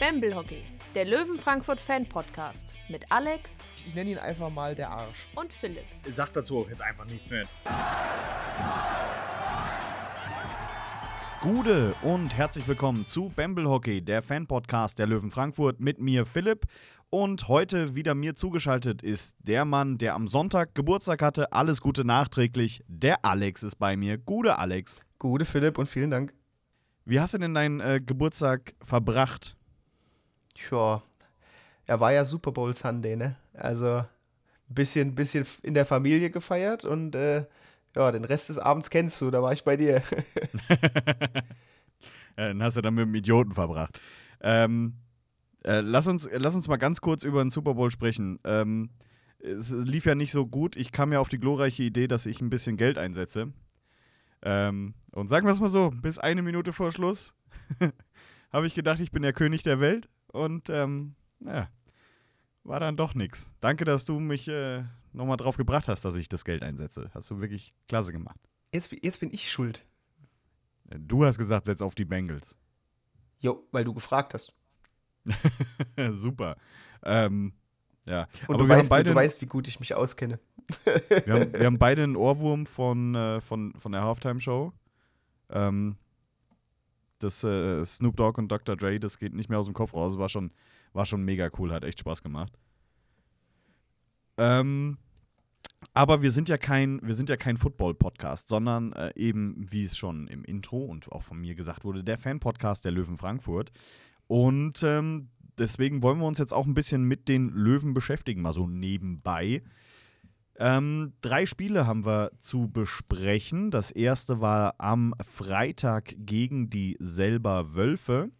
Bamble Hockey, der Löwen Frankfurt Fan Podcast mit Alex Ich nenne ihn einfach mal der Arsch. und Philipp. Sag dazu auch jetzt einfach nichts mehr. Gude und herzlich willkommen zu Bamble Hockey, der Fan-Podcast der Löwen Frankfurt mit mir Philipp. Und heute wieder mir zugeschaltet ist der Mann, der am Sonntag Geburtstag hatte. Alles Gute nachträglich. Der Alex ist bei mir. Gude Alex. Gute Philipp und vielen Dank. Wie hast du denn deinen äh, Geburtstag verbracht? Tja, er war ja Super Bowl Sunday, ne? Also ein bisschen, bisschen in der Familie gefeiert und äh, ja, den Rest des Abends kennst du, da war ich bei dir. Den hast du dann mit dem Idioten verbracht. Ähm, äh, lass, uns, lass uns mal ganz kurz über den Super Bowl sprechen. Ähm, es lief ja nicht so gut. Ich kam ja auf die glorreiche Idee, dass ich ein bisschen Geld einsetze. Ähm, und sagen wir es mal so, bis eine Minute vor Schluss habe ich gedacht, ich bin der König der Welt. Und ähm, ja, war dann doch nichts. Danke, dass du mich äh, nochmal drauf gebracht hast, dass ich das Geld einsetze. Hast du wirklich klasse gemacht. Jetzt, jetzt bin ich schuld. Du hast gesagt, setz auf die Bengals. Jo, weil du gefragt hast. Super. Ähm, ja. Und Aber du, wir, weißt, haben beide, du weißt, wie gut ich mich auskenne. wir, haben, wir haben beide einen Ohrwurm von, äh, von, von der Halftime-Show. Ähm, das äh, Snoop Dogg und Dr. Dre, das geht nicht mehr aus dem Kopf raus. War schon, war schon mega cool, hat echt Spaß gemacht. Ähm, aber wir sind ja kein, ja kein Football-Podcast, sondern äh, eben, wie es schon im Intro und auch von mir gesagt wurde, der Fan-Podcast der Löwen Frankfurt. Und ähm, deswegen wollen wir uns jetzt auch ein bisschen mit den Löwen beschäftigen, mal so nebenbei. Ähm, drei Spiele haben wir zu besprechen. Das erste war am Freitag gegen die selber Wölfe.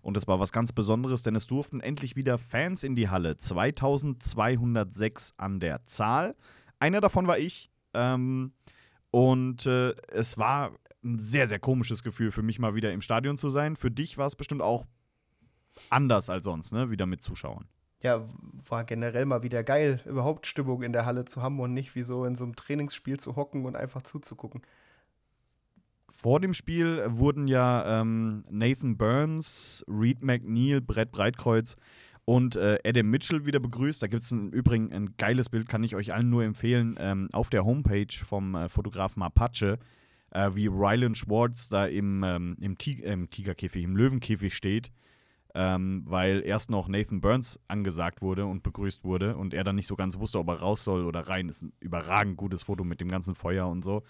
Und das war was ganz Besonderes, denn es durften endlich wieder Fans in die Halle. 2206 an der Zahl. Einer davon war ich. Ähm, und äh, es war ein sehr, sehr komisches Gefühl für mich mal wieder im Stadion zu sein. Für dich war es bestimmt auch anders als sonst, ne? Wieder mit Zuschauern. Ja, war generell mal wieder geil, überhaupt Stimmung in der Halle zu haben und nicht wie so in so einem Trainingsspiel zu hocken und einfach zuzugucken. Vor dem Spiel wurden ja ähm, Nathan Burns, Reed McNeil, Brett Breitkreuz und äh, Adam Mitchell wieder begrüßt. Da gibt es im Übrigen ein geiles Bild, kann ich euch allen nur empfehlen, ähm, auf der Homepage vom äh, Fotografen Apache, äh, wie Rylan Schwartz da im, ähm, im, Ti im Tigerkäfig, im Löwenkäfig steht. Ähm, weil erst noch Nathan Burns angesagt wurde und begrüßt wurde und er dann nicht so ganz wusste, ob er raus soll oder rein. Ist ein überragend gutes Foto mit dem ganzen Feuer und so.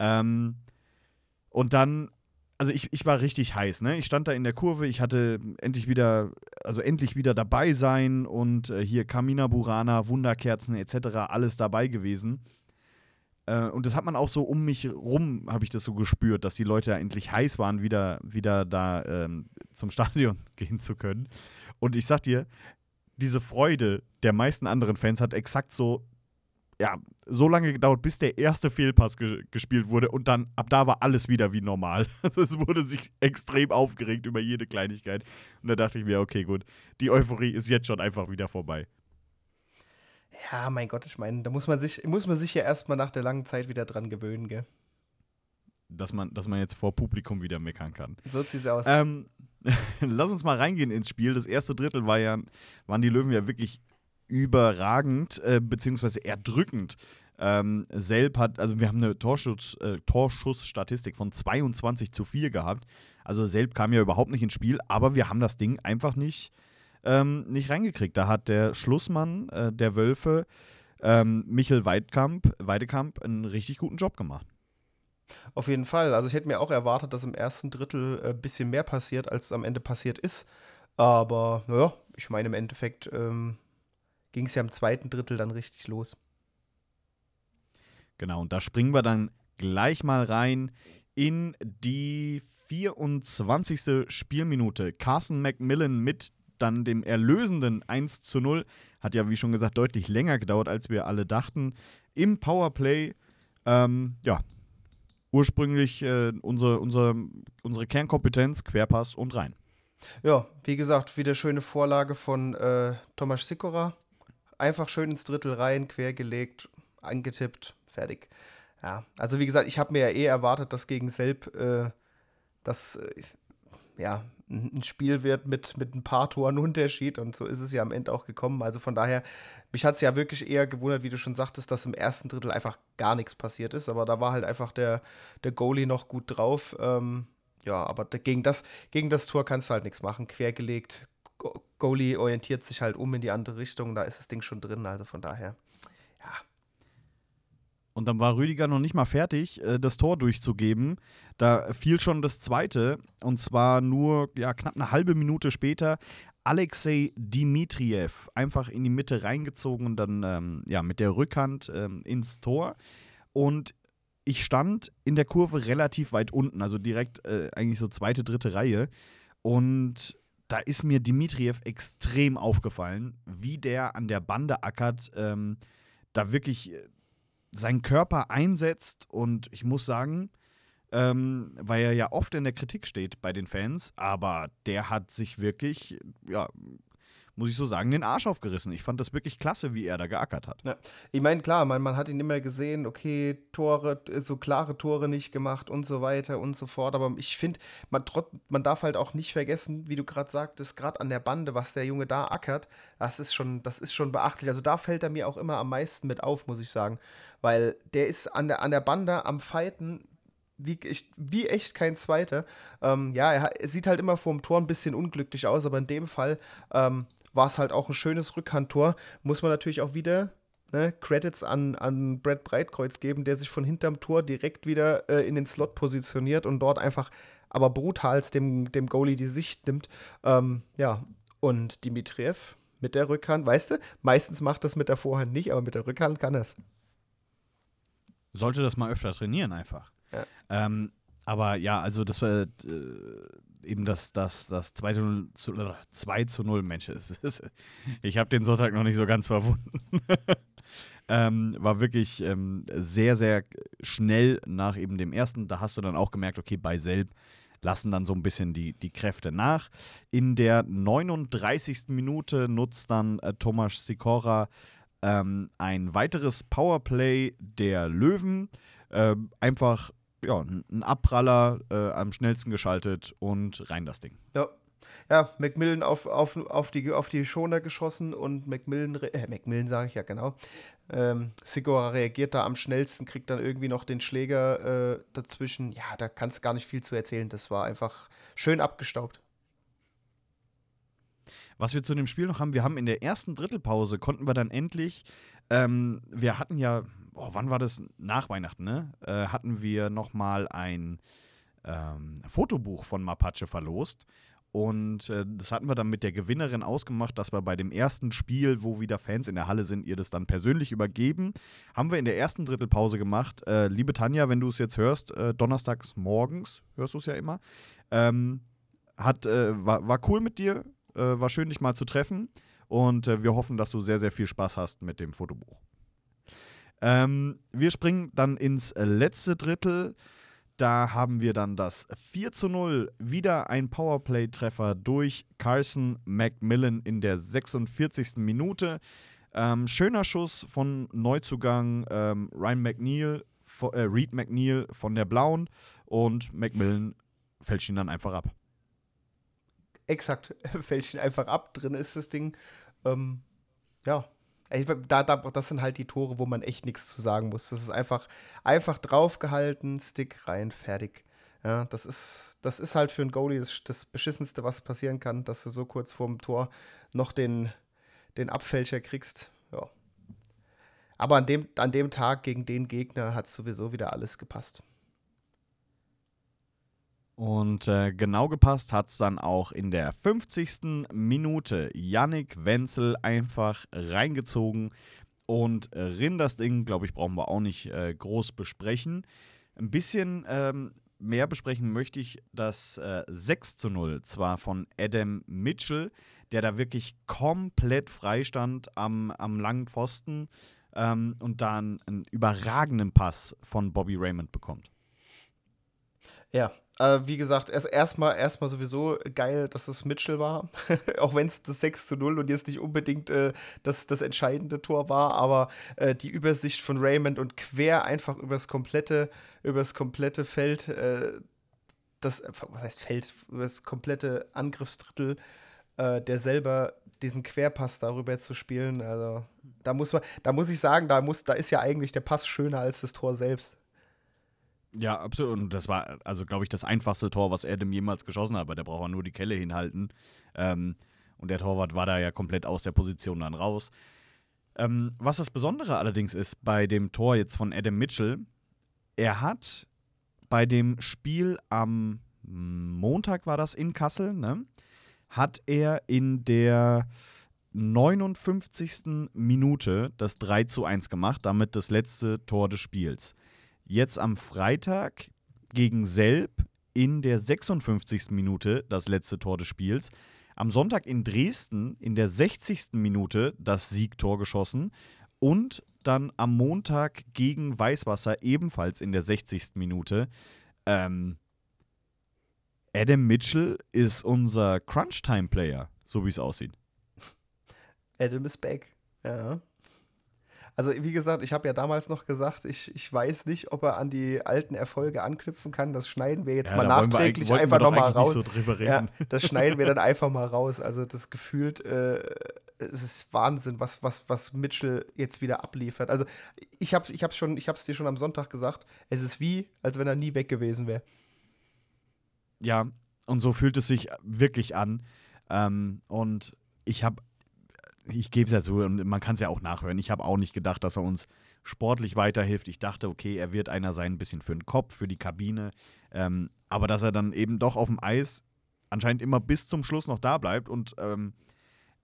Ähm, und dann, also ich, ich war richtig heiß, ne? Ich stand da in der Kurve, ich hatte endlich wieder, also endlich wieder dabei sein und äh, hier Kamina Burana, Wunderkerzen etc., alles dabei gewesen. Äh, und das hat man auch so um mich rum, habe ich das so gespürt, dass die Leute ja endlich heiß waren, wieder, wieder da ähm, zum Stadion gehen zu können. Und ich sag dir, diese Freude der meisten anderen Fans hat exakt so, ja, so lange gedauert, bis der erste Fehlpass ge gespielt wurde und dann ab da war alles wieder wie normal. Also es wurde sich extrem aufgeregt über jede Kleinigkeit. Und da dachte ich mir, okay, gut, die Euphorie ist jetzt schon einfach wieder vorbei. Ja, mein Gott, ich meine, da muss man sich, muss man sich ja erstmal nach der langen Zeit wieder dran gewöhnen, gell? Dass man, dass man jetzt vor Publikum wieder meckern kann. So sieht's aus. Ähm, lass uns mal reingehen ins Spiel. Das erste Drittel war ja, waren die Löwen ja wirklich überragend, äh, beziehungsweise erdrückend. Ähm, Selb hat, also wir haben eine Torschuss, äh, Torschussstatistik von 22 zu 4 gehabt. Also Selb kam ja überhaupt nicht ins Spiel, aber wir haben das Ding einfach nicht, ähm, nicht reingekriegt. Da hat der Schlussmann äh, der Wölfe, ähm, Michel Weidkamp, Weidekamp, einen richtig guten Job gemacht. Auf jeden Fall. Also ich hätte mir auch erwartet, dass im ersten Drittel ein äh, bisschen mehr passiert, als am Ende passiert ist. Aber naja, ich meine, im Endeffekt ähm, ging es ja im zweiten Drittel dann richtig los. Genau, und da springen wir dann gleich mal rein in die 24. Spielminute. Carson McMillan mit dann dem erlösenden 1 zu 0. Hat ja, wie schon gesagt, deutlich länger gedauert, als wir alle dachten. Im Powerplay, ähm, ja, ursprünglich äh, unsere, unsere, unsere Kernkompetenz, Querpass und rein. Ja, wie gesagt, wieder schöne Vorlage von äh, Tomasz Sikora. Einfach schön ins Drittel rein, quergelegt, angetippt, fertig. Ja, also wie gesagt, ich habe mir ja eh erwartet, dass gegen Selb, äh, dass, äh, ja, ein Spiel wird mit, mit ein paar Toren Unterschied und so ist es ja am Ende auch gekommen. Also von daher, mich hat es ja wirklich eher gewundert, wie du schon sagtest, dass im ersten Drittel einfach gar nichts passiert ist, aber da war halt einfach der, der Goalie noch gut drauf. Ähm, ja, aber gegen das, gegen das Tor kannst du halt nichts machen. Quergelegt, Goalie orientiert sich halt um in die andere Richtung, da ist das Ding schon drin, also von daher, und dann war Rüdiger noch nicht mal fertig, äh, das Tor durchzugeben. Da fiel schon das zweite. Und zwar nur ja, knapp eine halbe Minute später. Alexei Dimitriev einfach in die Mitte reingezogen und dann ähm, ja, mit der Rückhand ähm, ins Tor. Und ich stand in der Kurve relativ weit unten, also direkt äh, eigentlich so zweite, dritte Reihe. Und da ist mir Dimitriev extrem aufgefallen, wie der an der Bande ackert. Ähm, da wirklich äh, seinen Körper einsetzt und ich muss sagen, ähm, weil er ja oft in der Kritik steht bei den Fans, aber der hat sich wirklich, ja, muss ich so sagen, den Arsch aufgerissen. Ich fand das wirklich klasse, wie er da geackert hat. Ja. Ich meine, klar, man, man hat ihn immer gesehen, okay, Tore, so klare Tore nicht gemacht und so weiter und so fort. Aber ich finde, man, man darf halt auch nicht vergessen, wie du gerade sagtest, gerade an der Bande, was der Junge da ackert, das ist schon, das ist schon beachtlich. Also da fällt er mir auch immer am meisten mit auf, muss ich sagen. Weil der ist an der, an der Bande am Fighten wie, ich, wie echt kein zweiter. Ähm, ja, er, er, sieht halt immer vor dem Tor ein bisschen unglücklich aus, aber in dem Fall ähm, war es halt auch ein schönes Rückhandtor. Muss man natürlich auch wieder ne, Credits an, an Brad Breitkreuz geben, der sich von hinterm Tor direkt wieder äh, in den Slot positioniert und dort einfach aber brutalst dem, dem Goalie die Sicht nimmt. Ähm, ja, und Dimitriev mit der Rückhand, weißt du, meistens macht das mit der Vorhand nicht, aber mit der Rückhand kann es. Sollte das mal öfter trainieren einfach. Ja. Ähm, aber ja, also das war äh, eben das, das, das 2 zu 0, zu, 2 zu 0 Mensch. ich habe den Sonntag noch nicht so ganz verwunden. ähm, war wirklich ähm, sehr, sehr schnell nach eben dem ersten. Da hast du dann auch gemerkt, okay, bei Selb lassen dann so ein bisschen die, die Kräfte nach. In der 39. Minute nutzt dann äh, Tomasz Sikora ähm, ein weiteres Powerplay der Löwen. Äh, einfach ja, ein Abpraller äh, am schnellsten geschaltet und rein das Ding. Ja. Ja, Macmillan auf, auf, auf, die, auf die Schoner geschossen und Macmillan, äh, Macmillan sage ich ja genau. Ähm, Sigora reagiert da am schnellsten, kriegt dann irgendwie noch den Schläger äh, dazwischen. Ja, da kannst du gar nicht viel zu erzählen. Das war einfach schön abgestaubt. Was wir zu dem Spiel noch haben, wir haben in der ersten Drittelpause konnten wir dann endlich, ähm, wir hatten ja, oh, wann war das? Nach Weihnachten, ne? Äh, hatten wir nochmal ein ähm, Fotobuch von Mapache verlost. Und äh, das hatten wir dann mit der Gewinnerin ausgemacht, dass wir bei dem ersten Spiel, wo wieder Fans in der Halle sind, ihr das dann persönlich übergeben. Haben wir in der ersten Drittelpause gemacht. Äh, liebe Tanja, wenn du es jetzt hörst, äh, donnerstags morgens, hörst du es ja immer. Ähm, hat, äh, war, war cool mit dir, äh, war schön, dich mal zu treffen. Und äh, wir hoffen, dass du sehr, sehr viel Spaß hast mit dem Fotobuch. Ähm, wir springen dann ins letzte Drittel. Da haben wir dann das 4 zu 0. Wieder ein Powerplay-Treffer durch Carson McMillan in der 46. Minute. Ähm, schöner Schuss von Neuzugang ähm, Ryan McNeil, äh, Reed McNeil von der Blauen und McMillan fälscht ihn dann einfach ab. Exakt, fälscht ihn einfach ab. Drin ist das Ding. Ähm, ja, da, da, das sind halt die Tore, wo man echt nichts zu sagen muss. Das ist einfach, einfach draufgehalten, Stick rein, fertig. Ja, das ist, das ist halt für einen Goalie das, das Beschissenste, was passieren kann, dass du so kurz vorm Tor noch den, den Abfälscher kriegst. Ja. Aber an dem, an dem Tag gegen den Gegner hat sowieso wieder alles gepasst. Und äh, genau gepasst hat es dann auch in der 50. Minute. Yannick Wenzel einfach reingezogen und rin das Ding, glaube ich, brauchen wir auch nicht äh, groß besprechen. Ein bisschen ähm, mehr besprechen möchte ich das äh, 6 zu 0, zwar von Adam Mitchell, der da wirklich komplett frei stand am, am langen Pfosten ähm, und dann einen überragenden Pass von Bobby Raymond bekommt. Ja, äh, wie gesagt, erst erstmal sowieso geil, dass es Mitchell war. Auch wenn es das 6 zu 0 und jetzt nicht unbedingt äh, das, das entscheidende Tor war, aber äh, die Übersicht von Raymond und quer einfach übers komplette, übers komplette Feld. Äh, das, was heißt Feld, das komplette Angriffsdrittel, äh, der selber diesen Querpass darüber zu spielen. Also da muss man, da muss ich sagen, da muss, da ist ja eigentlich der Pass schöner als das Tor selbst. Ja, absolut. Und das war, also glaube ich, das einfachste Tor, was Adam jemals geschossen hat, der braucht nur die Kelle hinhalten. Ähm, und der Torwart war da ja komplett aus der Position dann raus. Ähm, was das Besondere allerdings ist bei dem Tor jetzt von Adam Mitchell, er hat bei dem Spiel am Montag war das in Kassel, ne? Hat er in der 59. Minute das 3 zu 1 gemacht, damit das letzte Tor des Spiels. Jetzt am Freitag gegen Selb in der 56. Minute das letzte Tor des Spiels. Am Sonntag in Dresden in der 60. Minute das Siegtor geschossen und dann am Montag gegen Weißwasser ebenfalls in der 60. Minute. Ähm, Adam Mitchell ist unser Crunch-Time-Player, so wie es aussieht. Adam is back. Ja. Also, wie gesagt, ich habe ja damals noch gesagt, ich, ich weiß nicht, ob er an die alten Erfolge anknüpfen kann. Das schneiden wir jetzt Ja, mal wir nachträglich eigentlich- einfach wir nochmal raus. so ja, das schneiden wir dann einfach mal raus. Also, das gefühlt, äh, es ist Wahnsinn, was, was, was Mitchell jetzt wieder abliefert. Also, ich habe ich hab's schon, ich hab's dir schon am Sonntag gesagt, es ist wie, als wenn er nie weg gewesen wäre. Ja, und so fühlt es sich wirklich an. Ähm, und ich habe, ich gebe es ja zu, und man kann es ja auch nachhören, ich habe auch nicht gedacht, dass er uns sportlich weiterhilft. Ich dachte, okay, er wird einer sein, ein bisschen für den Kopf, für die Kabine. Ähm, aber dass er dann eben doch auf dem Eis anscheinend immer bis zum Schluss noch da bleibt und ähm,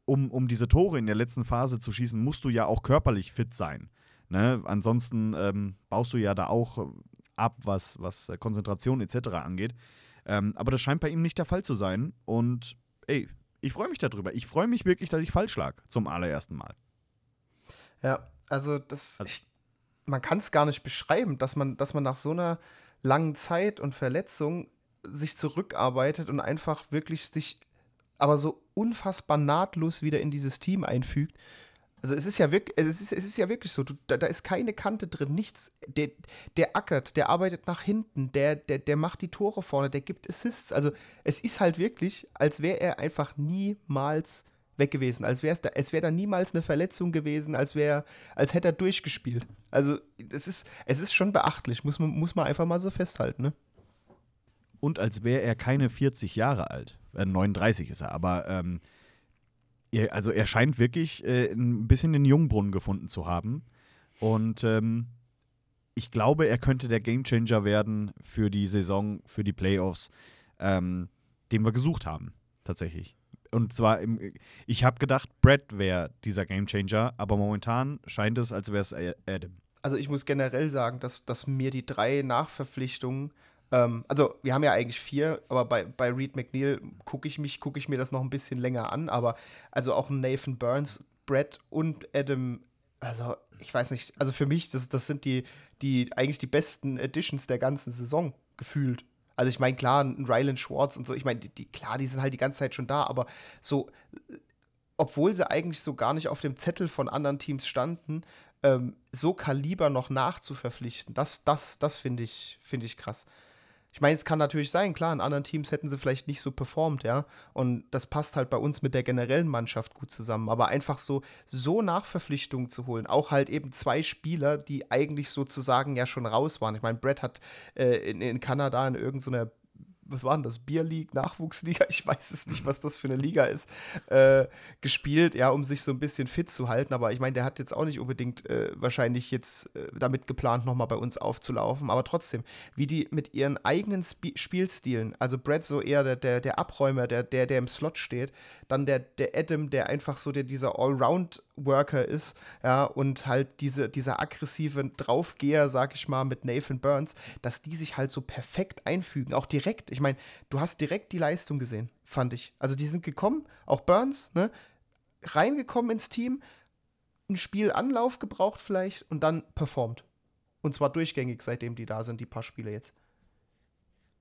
um, um diese Tore in der letzten Phase zu schießen, musst du ja auch körperlich fit sein. Ne? Ansonsten ähm, baust du ja da auch ab, was, was Konzentration etc. angeht. Ähm, aber das scheint bei ihm nicht der Fall zu sein. Und ey, ich freue mich darüber. Ich freue mich wirklich, dass ich falsch lag zum allerersten Mal. Ja, also das, Also- ich, man kann es gar nicht beschreiben, dass man, dass man nach so einer langen Zeit und Verletzung sich zurückarbeitet und einfach wirklich sich aber so unfassbar nahtlos wieder in dieses Team einfügt. Also es ist ja wirklich, es ist, es ist ja wirklich so, du, da, da ist keine Kante drin, nichts. Der, der ackert, der arbeitet nach hinten, der, der, der macht die Tore vorne, der gibt Assists. Also es ist halt wirklich, als wäre er einfach niemals weg gewesen, als wäre da, es wäre da niemals eine Verletzung gewesen, als wäre, als hätte er durchgespielt. Also es ist, es ist schon beachtlich, muss man, muss man einfach mal so festhalten, ne? Und als wäre er keine 40 Jahre alt. Äh, 39 ist er, aber ähm, er, also er scheint wirklich äh, ein bisschen den Jungbrunnen gefunden zu haben. Und ähm, ich glaube, er könnte der Gamechanger werden für die Saison, für die Playoffs, ähm, den wir gesucht haben, tatsächlich. Und zwar, im, ich habe gedacht, Brad wäre dieser Gamechanger, aber momentan scheint es, als wäre es Adam. also ich muss generell sagen, dass, dass mir die drei Nachverpflichtungen, ähm, also wir haben ja eigentlich vier, aber bei, bei Reed McNeil gucke ich mich, gucke ich mir das noch ein bisschen länger an, aber also auch Nathan Burns, Brett und Adam, also ich weiß nicht, also für mich, das, das sind die, die eigentlich die besten Editions der ganzen Saison gefühlt. Also ich meine, klar, ein Ryland Schwartz und so, ich meine, die, die, klar, die sind halt die ganze Zeit schon da, aber so, obwohl sie eigentlich so gar nicht auf dem Zettel von anderen Teams standen, ähm, so Kaliber noch nachzuverpflichten, das, das, das finde ich, finde ich krass. Ich meine, es kann natürlich sein, klar, in anderen Teams hätten sie vielleicht nicht so performt, ja. Und das passt halt bei uns mit der generellen Mannschaft gut zusammen. Aber einfach so, so Nachverpflichtungen zu holen, auch halt eben zwei Spieler, die eigentlich sozusagen ja schon raus waren. Ich meine, Brett hat äh, in, in Kanada in irgendeiner was war denn das? Beer League, Nachwuchsliga, ich weiß es nicht, was das für eine Liga ist, äh, gespielt, ja, um sich so ein bisschen fit zu halten. Aber ich meine, der hat jetzt auch nicht unbedingt äh, wahrscheinlich jetzt äh, damit geplant, nochmal bei uns aufzulaufen. Aber trotzdem, wie die mit ihren eigenen Sp Spielstilen, also Brad so eher der, der, der Abräumer, der, der, der im Slot steht, dann der, der Adam, der einfach so der, dieser Allround-Worker ist, ja, und halt diese, dieser aggressive Draufgeher, sag ich mal, mit Nathan Burns, dass die sich halt so perfekt einfügen, auch direkt. Ich meine, du hast direkt die Leistung gesehen, fand ich. Also die sind gekommen, auch Burns, ne, reingekommen ins Team, ein Spiel Anlauf gebraucht vielleicht und dann performt. Und zwar durchgängig, seitdem die da sind, die paar Spiele jetzt.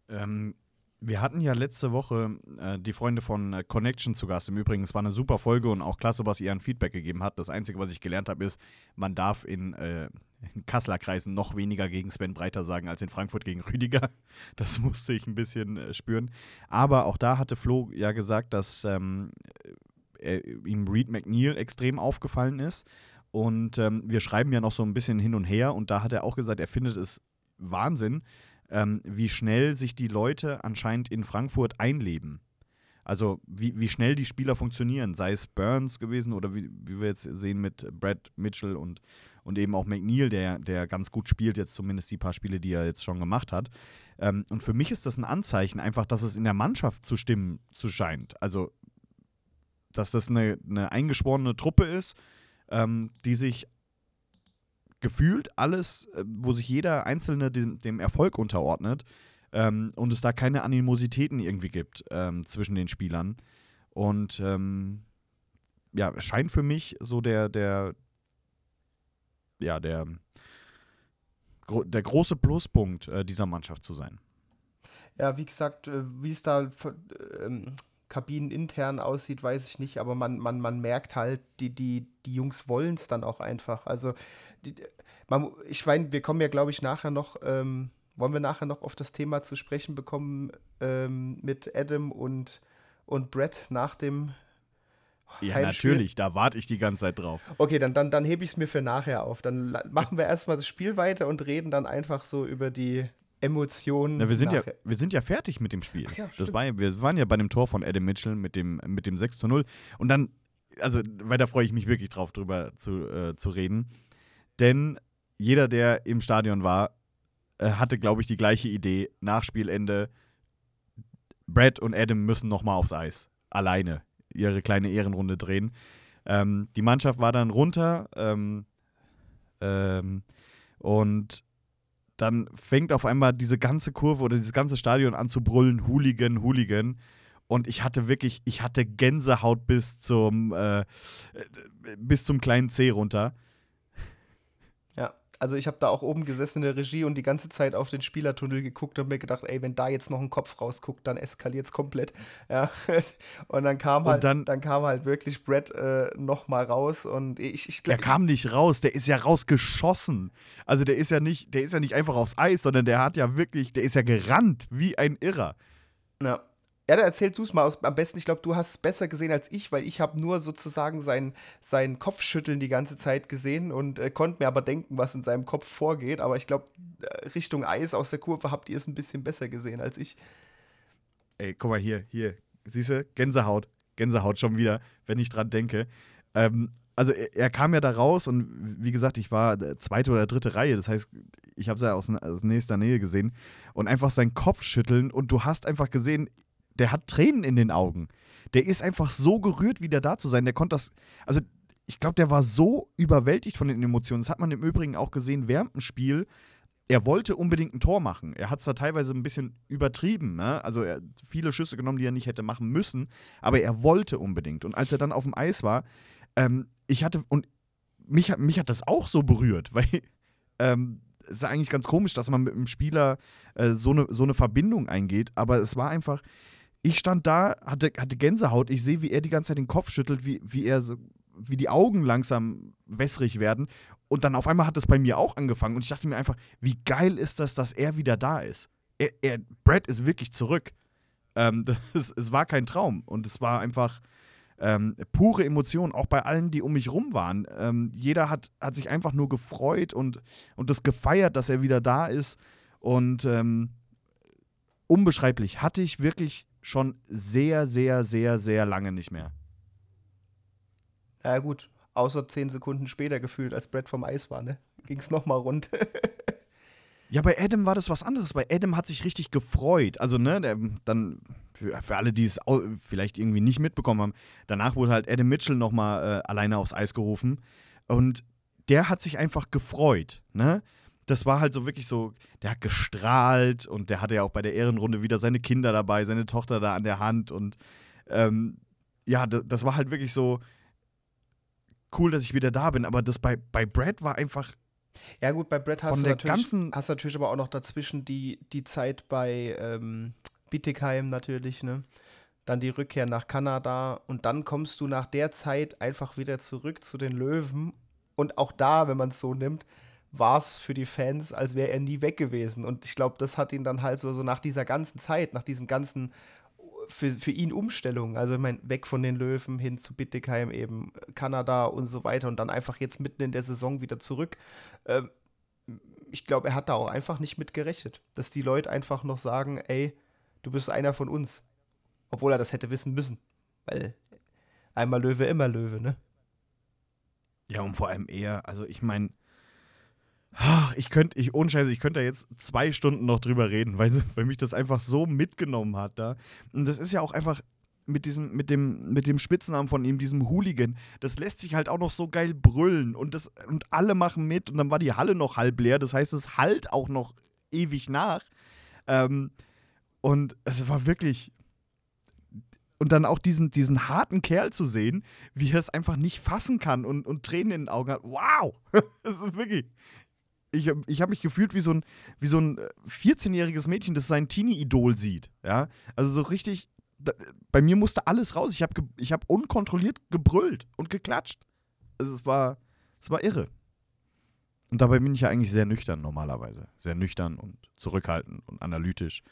Ähm, Wir hatten ja letzte Woche äh, die Freunde von äh, Connection zu Gast. Im Übrigen, es war eine super Folge und auch klasse, was ihr an Feedback gegeben habt. Das Einzige, was ich gelernt habe, ist, man darf in, äh, in Kasseler Kreisen noch weniger gegen Sven Breiter sagen als in Frankfurt gegen Rüdiger. Das musste ich ein bisschen äh, spüren. Aber auch da hatte Flo ja gesagt, dass ähm, äh, ihm Reed McNeil extrem aufgefallen ist. Und ähm, wir schreiben ja noch so ein bisschen hin und her. Und da hat er auch gesagt, er findet es Wahnsinn, ähm, wie schnell sich die Leute anscheinend in Frankfurt einleben. Also wie, wie schnell die Spieler funktionieren, sei es Burns gewesen oder wie, wie wir jetzt sehen mit Brad Mitchell und, und eben auch McNeil, der, der ganz gut spielt, jetzt zumindest die paar Spiele, die er jetzt schon gemacht hat. Ähm, und für mich ist das ein Anzeichen einfach, dass es in der Mannschaft zu stimmen zu scheint. Also, dass das eine, eine eingeschworene Truppe ist, ähm, die sich gefühlt alles, äh, wo sich jeder Einzelne dem, dem Erfolg unterordnet ähm, und es da keine Animositäten irgendwie gibt ähm, zwischen den Spielern. Und ähm, ja, scheint für mich so der, der, ja, der, der große Pluspunkt äh, dieser Mannschaft zu sein. Ja, wie gesagt, äh, wie es da ähm, kabinenintern aussieht, weiß ich nicht, aber man, man, man merkt halt, die, die, die Jungs wollen es dann auch einfach. Also, die, man, ich meine, wir kommen ja, glaube ich, nachher noch, ähm, wollen wir nachher noch auf das Thema zu sprechen bekommen ähm, mit Adam und, und Brett nach dem ja, Heimspiel. natürlich, da warte ich die ganze Zeit drauf. Okay, dann, dann, dann hebe ich es mir für nachher auf. Dann machen wir erstmal das Spiel weiter und reden dann einfach so über die Emotionen. Na, wir, sind ja, wir sind ja fertig mit dem Spiel. Ja, das war, wir waren ja bei dem Tor von Adam Mitchell mit dem, mit dem 6 zu 0. Und dann, also, weil da freue ich mich wirklich drauf, drüber zu, äh, zu reden. Denn jeder, der im Stadion war, äh, hatte, glaube ich, die gleiche Idee. Nach Spielende, Brad und Adam müssen nochmal aufs Eis. Alleine ihre kleine Ehrenrunde drehen. Ähm, die Mannschaft war dann runter ähm, ähm, und dann fängt auf einmal diese ganze Kurve oder dieses ganze Stadion an zu brüllen, Hooligan, Hooligan. Und ich hatte wirklich, ich hatte Gänsehaut bis zum, äh, bis zum kleinen C runter. Also ich habe da auch oben gesessen in der Regie und die ganze Zeit auf den Spielertunnel geguckt und mir gedacht, ey, wenn da jetzt noch ein Kopf rausguckt, dann eskaliert es komplett. Ja. Und dann kam halt, dann, dann, kam halt wirklich Brett äh, noch mal raus und ich, ich Der kam nicht raus, der ist ja rausgeschossen. Also der ist ja nicht, der ist ja nicht einfach aufs Eis, sondern der hat ja wirklich, der ist ja gerannt wie ein Irrer. Ja. Ja, dann erzähl du es mal aus, am besten. Ich glaube, du hast es besser gesehen als ich, weil ich habe nur sozusagen sein, sein Kopfschütteln die ganze Zeit gesehen und äh, konnte mir aber denken, was in seinem Kopf vorgeht. Aber ich glaube, äh, Richtung Eis aus der Kurve habt ihr es ein bisschen besser gesehen als ich. Ey, guck mal hier, hier. Siehst du? Gänsehaut. Gänsehaut schon wieder, wenn ich dran denke. Ähm, also er, er, kam ja da raus und wie gesagt, ich war äh, zweite oder dritte Reihe. Das heißt, ich habe es ja aus, aus nächster Nähe gesehen und einfach seinen Kopf schütteln und du hast einfach gesehen, der hat Tränen in den Augen. Der ist einfach so gerührt, wieder da zu sein. Der konnte das, also ich glaube, der war so überwältigt von den Emotionen. Das hat man im Übrigen auch gesehen während dem Spiel. Er wollte unbedingt ein Tor machen. Er hat es da teilweise ein bisschen übertrieben. Ne? Also er hat viele Schüsse genommen, die er nicht hätte machen müssen. Aber er wollte unbedingt. Und als er dann auf dem Eis war, ähm, ich hatte, und mich, mich hat das auch so berührt, weil ähm, es ist eigentlich ganz komisch, dass man mit einem Spieler äh, so, eine, so eine Verbindung eingeht. Aber es war einfach, ich stand da, hatte, hatte Gänsehaut. Ich sehe, wie er die ganze Zeit den Kopf schüttelt, wie, wie er so, wie die Augen langsam wässrig werden. Und dann auf einmal hat das bei mir auch angefangen. Und ich dachte mir einfach, wie geil ist das, dass er wieder da ist. Er, er, Brad ist wirklich zurück. Ähm, das, es war kein Traum. Und es war einfach ähm, pure Emotion, auch bei allen, die um mich rum waren. Ähm, jeder hat, hat sich einfach nur gefreut und, und das gefeiert, dass er wieder da ist. Und ähm, unbeschreiblich. Hatte ich wirklich schon sehr, sehr, sehr, sehr lange nicht mehr. Ja, gut. Außer zehn Sekunden später gefühlt, als Brett vom Eis war, ne? Ging es nochmal rund. ja, bei Adam war das was anderes. Bei Adam hat sich richtig gefreut. Also, ne, der, dann, für, für alle, die es vielleicht irgendwie nicht mitbekommen haben, danach wurde halt Adam Mitchell nochmal äh, alleine aufs Eis gerufen. Und der hat sich einfach gefreut, ne? Das war halt so wirklich so, der hat gestrahlt und der hatte ja auch bei der Ehrenrunde wieder seine Kinder dabei, seine Tochter da an der Hand und ähm, ja, das, das, war halt wirklich so cool, dass ich wieder da bin, aber das bei, bei Brad war einfach. Ja, gut, bei Brad hast, du natürlich, hast natürlich aber auch noch dazwischen die, die Zeit bei, ähm, Bietigheim natürlich, ne? Dann die Rückkehr nach Kanada und dann kommst du nach der Zeit einfach wieder zurück zu den Löwen. Und auch da, wenn man es so nimmt, war es für die Fans, als wäre er nie weg gewesen. Und ich glaube, das hat ihn dann halt so, so nach dieser ganzen Zeit, nach diesen ganzen für, für ihn Umstellungen, also ich meine, weg von den Löwen hin zu Bittigheim eben, Kanada und so weiter und dann einfach jetzt mitten in der Saison wieder zurück. Ähm, ich glaube, er hat da auch einfach nicht mit gerechnet, dass die Leute einfach noch sagen, ey, du bist einer von uns. Obwohl er das hätte wissen müssen. Weil einmal Löwe, immer Löwe, ne? Ja, und vor allem er, also ich meine, ich könnte, ich, ohne Scheiße, ich könnte da jetzt zwei Stunden noch drüber reden, weil, weil mich das einfach so mitgenommen hat da. Und das ist ja auch einfach mit diesem, mit dem, mit dem Spitznamen von ihm, diesem Hooligan, das lässt sich halt auch noch so geil brüllen und das, und alle machen mit und dann war die Halle noch halb leer, das heißt, es halt auch noch ewig nach. Ähm, und es war wirklich. Und dann auch diesen, diesen harten Kerl zu sehen, wie er es einfach nicht fassen kann und, und Tränen in den Augen hat. Wow! Das ist wirklich ich, ich habe mich gefühlt wie so ein, wie so ein 14-jähriges Mädchen, das sein Teenie-Idol sieht. Ja? Also so richtig, da, bei mir musste alles raus. Ich habe ich hab unkontrolliert gebrüllt und geklatscht. Also es war, es war irre. Und dabei bin ich ja eigentlich sehr nüchtern normalerweise. Sehr nüchtern und zurückhaltend und analytisch.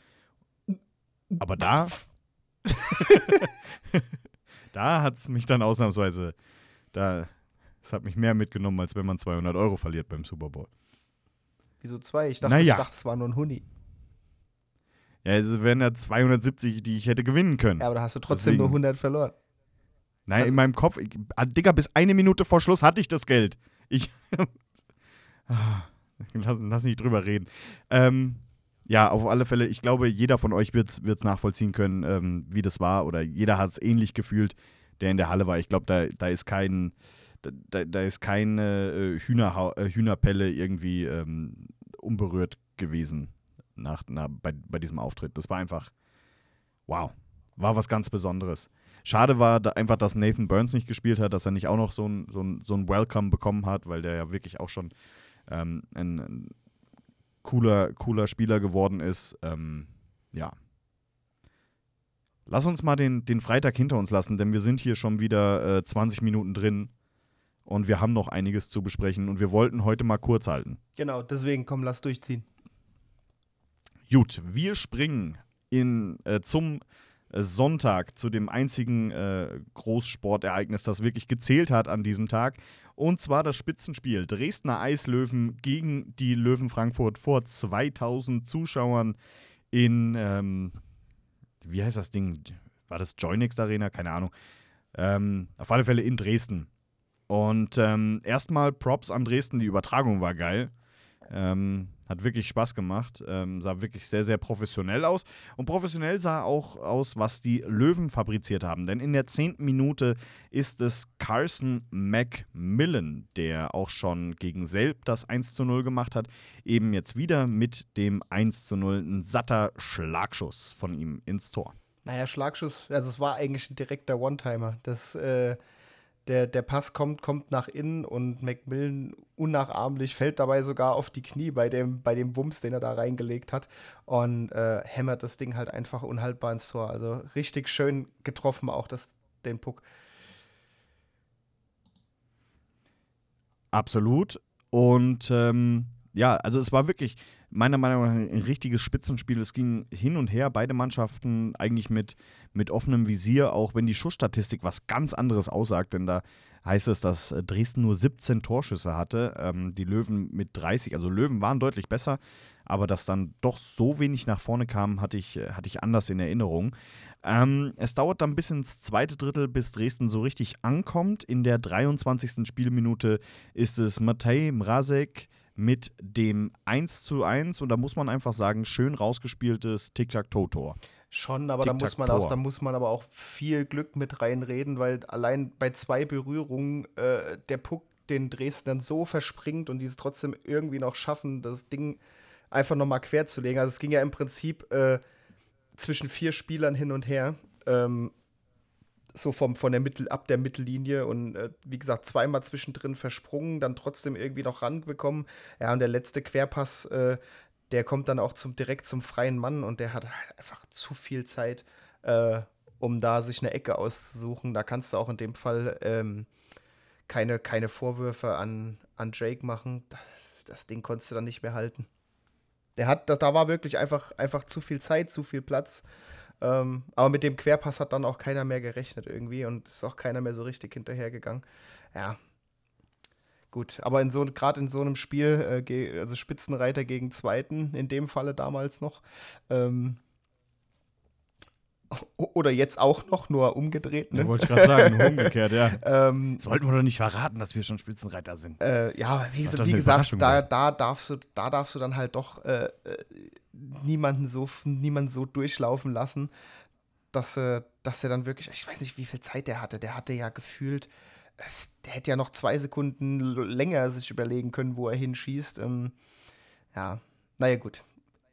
Aber da, da hat es mich dann ausnahmsweise, da, es hat mich mehr mitgenommen, als wenn man 200 Euro verliert beim Super Bowl. Wieso zwei? Ich dachte, Naja. ich dachte es war nur ein Huni. Ja, es wären ja 270, die ich hätte gewinnen können. Ja, aber da hast du trotzdem Deswegen. nur 100 verloren. Nein, also- in meinem Kopf, ich, ah, Digga, bis eine Minute vor Schluss hatte ich das Geld. Ich. Ah, lass, lass nicht drüber reden. Ähm, ja, auf alle Fälle, ich glaube, jeder von euch wird es nachvollziehen können, ähm, wie das war. Oder jeder hat es ähnlich gefühlt, der in der Halle war. Ich glaube, da, da ist kein. Da, da ist keine äh, Hühnerhau äh, Hühnerpelle irgendwie ähm, unberührt gewesen nach, na, bei, bei diesem Auftritt. Das war einfach, wow, war was ganz Besonderes. Schade war da einfach, dass Nathan Burns nicht gespielt hat, dass er nicht auch noch so ein, so ein, so ein Welcome bekommen hat, weil der ja wirklich auch schon ähm, ein, ein cooler, cooler Spieler geworden ist. Ähm, ja. Lass uns mal den, den Freitag hinter uns lassen, denn wir sind hier schon wieder äh, 20 Minuten drin und wir haben noch einiges zu besprechen und wir wollten heute mal kurz halten. Genau, deswegen komm, lass durchziehen. Gut, wir springen in, äh, zum äh, Sonntag, zu dem einzigen äh, Großsportereignis, das wirklich gezählt hat an diesem Tag. Und zwar das Spitzenspiel Dresdner Eislöwen gegen die Löwen Frankfurt vor 2000 Zuschauern in, ähm, wie heißt das Ding? War das Joynex Arena? Keine Ahnung. Ähm, auf alle Fälle in Dresden. Und ähm, erstmal Props an Dresden, die Übertragung war geil. Ähm, hat wirklich Spaß gemacht. Ähm, sah wirklich sehr, sehr professionell aus. Und professionell sah auch aus, was die Löwen fabriziert haben. Denn in der zehnten Minute ist es Carson McMillan, der auch schon gegen Selb das 1 zu 0 gemacht hat. Eben jetzt wieder mit dem 1 zu 0. Ein satter Schlagschuss von ihm ins Tor. Naja, Schlagschuss, also es war eigentlich ein direkter One-Timer. Das, äh, der, der Pass kommt, kommt nach innen und Macmillan unnachahmlich fällt dabei sogar auf die Knie bei dem, bei dem Wumms, den er da reingelegt hat und äh, hämmert das Ding halt einfach unhaltbar ins Tor. Also richtig schön getroffen auch das, den Puck. Absolut. Und ähm, ja, also es war wirklich meiner Meinung nach ein richtiges Spitzenspiel. Es ging hin und her, beide Mannschaften eigentlich mit, mit offenem Visier, auch wenn die Schussstatistik was ganz anderes aussagt, denn da heißt es, dass äh, Dresden nur 17 Torschüsse hatte, ähm, die Löwen mit 30. Also Löwen waren deutlich besser, aber dass dann doch so wenig nach vorne kam, hatte ich, äh, hatte ich anders in Erinnerung. Ähm, es dauert dann bis ins zweite Drittel, bis Dresden so richtig ankommt. In der 23. Spielminute ist es Matej Mrazek mit dem 1 zu 1 und da muss man einfach sagen, schön rausgespieltes Tic-Tac-Toe-Tor. Schon, aber da muss, man auch, da muss man aber auch viel Glück mit reinreden, weil allein bei zwei Berührungen äh, der Puck den Dresdnern so verspringt und die es trotzdem irgendwie noch schaffen, das Ding einfach nochmal quer zu legen. Also es ging ja im Prinzip äh, zwischen vier Spielern hin und her. Ähm, so vom, von der Mittel, ab der Mittellinie und äh, wie gesagt, zweimal zwischendrin versprungen, dann trotzdem irgendwie noch ranbekommen. Ja, und der letzte Querpass, äh, der kommt dann auch zum, direkt zum freien Mann und der hat halt einfach zu viel Zeit, äh, um da sich eine Ecke auszusuchen. Da kannst du auch in dem Fall ähm, keine, keine Vorwürfe an, an Jake machen. Das, das Ding konntest du dann nicht mehr halten. Der hat, da, da war wirklich einfach, einfach zu viel Zeit, zu viel Platz. Ähm, aber mit dem Querpass hat dann auch keiner mehr gerechnet irgendwie und ist auch keiner mehr so richtig hinterhergegangen. Ja. Gut, aber in so, gerade in so einem Spiel, äh, also Spitzenreiter gegen Zweiten, in dem Falle damals noch, ähm, oder jetzt auch noch, nur umgedreht. Ne? Ja, wollte ich gerade sagen, nur umgekehrt, ja. ähm, Sollten wir doch nicht verraten, dass wir schon Spitzenreiter sind. Äh, ja, wie, wie gesagt, da, da, darfst du, da darfst du dann halt doch äh, äh, niemanden, so, niemanden so durchlaufen lassen, dass, äh, dass er dann wirklich, ich weiß nicht, wie viel Zeit der hatte. Der hatte ja gefühlt, äh, der hätte ja noch zwei Sekunden länger sich überlegen können, wo er hinschießt. Ähm, ja, naja, gut.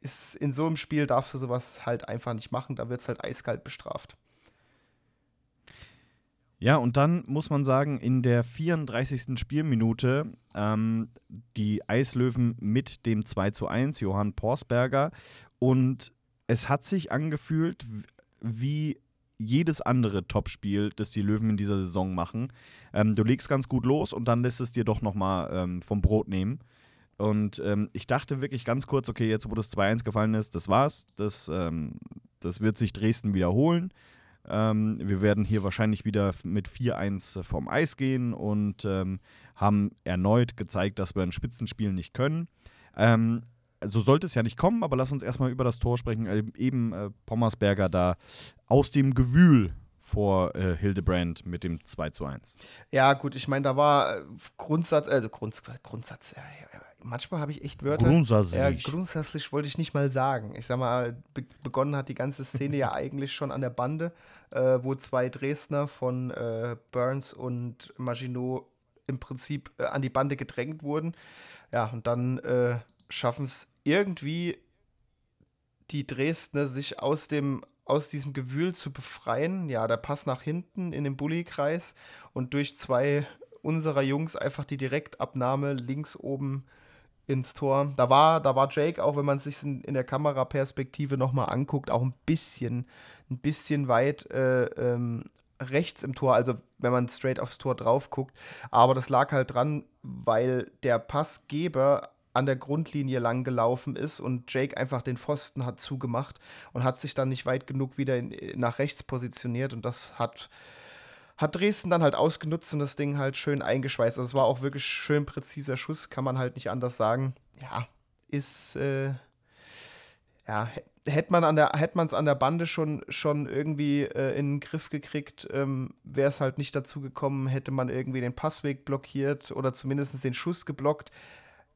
Ist, in so einem Spiel darfst du sowas halt einfach nicht machen, da wird es halt eiskalt bestraft. Ja, und dann muss man sagen, in der 34. Spielminute ähm, die Eislöwen mit dem 2 zu 1, Johann Porsberger. Und es hat sich angefühlt wie jedes andere Topspiel, das die Löwen in dieser Saison machen. Ähm, du legst ganz gut los und dann lässt es dir doch nochmal ähm, vom Brot nehmen. Und ähm, ich dachte wirklich ganz kurz, okay, jetzt wo das 2-1 gefallen ist, das war's. Das, ähm, das wird sich Dresden wiederholen. Ähm, wir werden hier wahrscheinlich wieder mit 4-1 vom Eis gehen und ähm, haben erneut gezeigt, dass wir ein Spitzenspiel nicht können. Ähm, so sollte es ja nicht kommen, aber lass uns erstmal über das Tor sprechen. Äh, eben äh, Pommersberger da aus dem Gewühl vor äh, Hildebrand mit dem 2 zu 1. Ja, gut, ich meine, da war äh, Grundsatz, also Grunds, Grundsatz, ja, ja, manchmal habe ich echt Wörter. Grundsätzlich. Ja, grundsätzlich wollte ich nicht mal sagen. Ich sag mal, be begonnen hat die ganze Szene ja eigentlich schon an der Bande, äh, wo zwei Dresdner von äh, Burns und Maginot im Prinzip äh, an die Bande gedrängt wurden. Ja, und dann äh, schaffen es irgendwie die Dresdner sich aus dem aus diesem Gewühl zu befreien. Ja, der Pass nach hinten in den Bullykreis und durch zwei unserer Jungs einfach die Direktabnahme links oben ins Tor. Da war, da war Jake, auch wenn man sich in, in der Kameraperspektive nochmal anguckt, auch ein bisschen, ein bisschen weit äh, ähm, rechts im Tor, also wenn man straight aufs Tor drauf guckt. Aber das lag halt dran, weil der Passgeber an der Grundlinie lang gelaufen ist und Jake einfach den Pfosten hat zugemacht und hat sich dann nicht weit genug wieder in, nach rechts positioniert und das hat hat Dresden dann halt ausgenutzt und das Ding halt schön eingeschweißt. Also es war auch wirklich schön präziser Schuss, kann man halt nicht anders sagen. Ja, ist äh, ja hätte man an der hätte man es an der Bande schon schon irgendwie äh, in den Griff gekriegt, ähm, wäre es halt nicht dazu gekommen, hätte man irgendwie den Passweg blockiert oder zumindest den Schuss geblockt.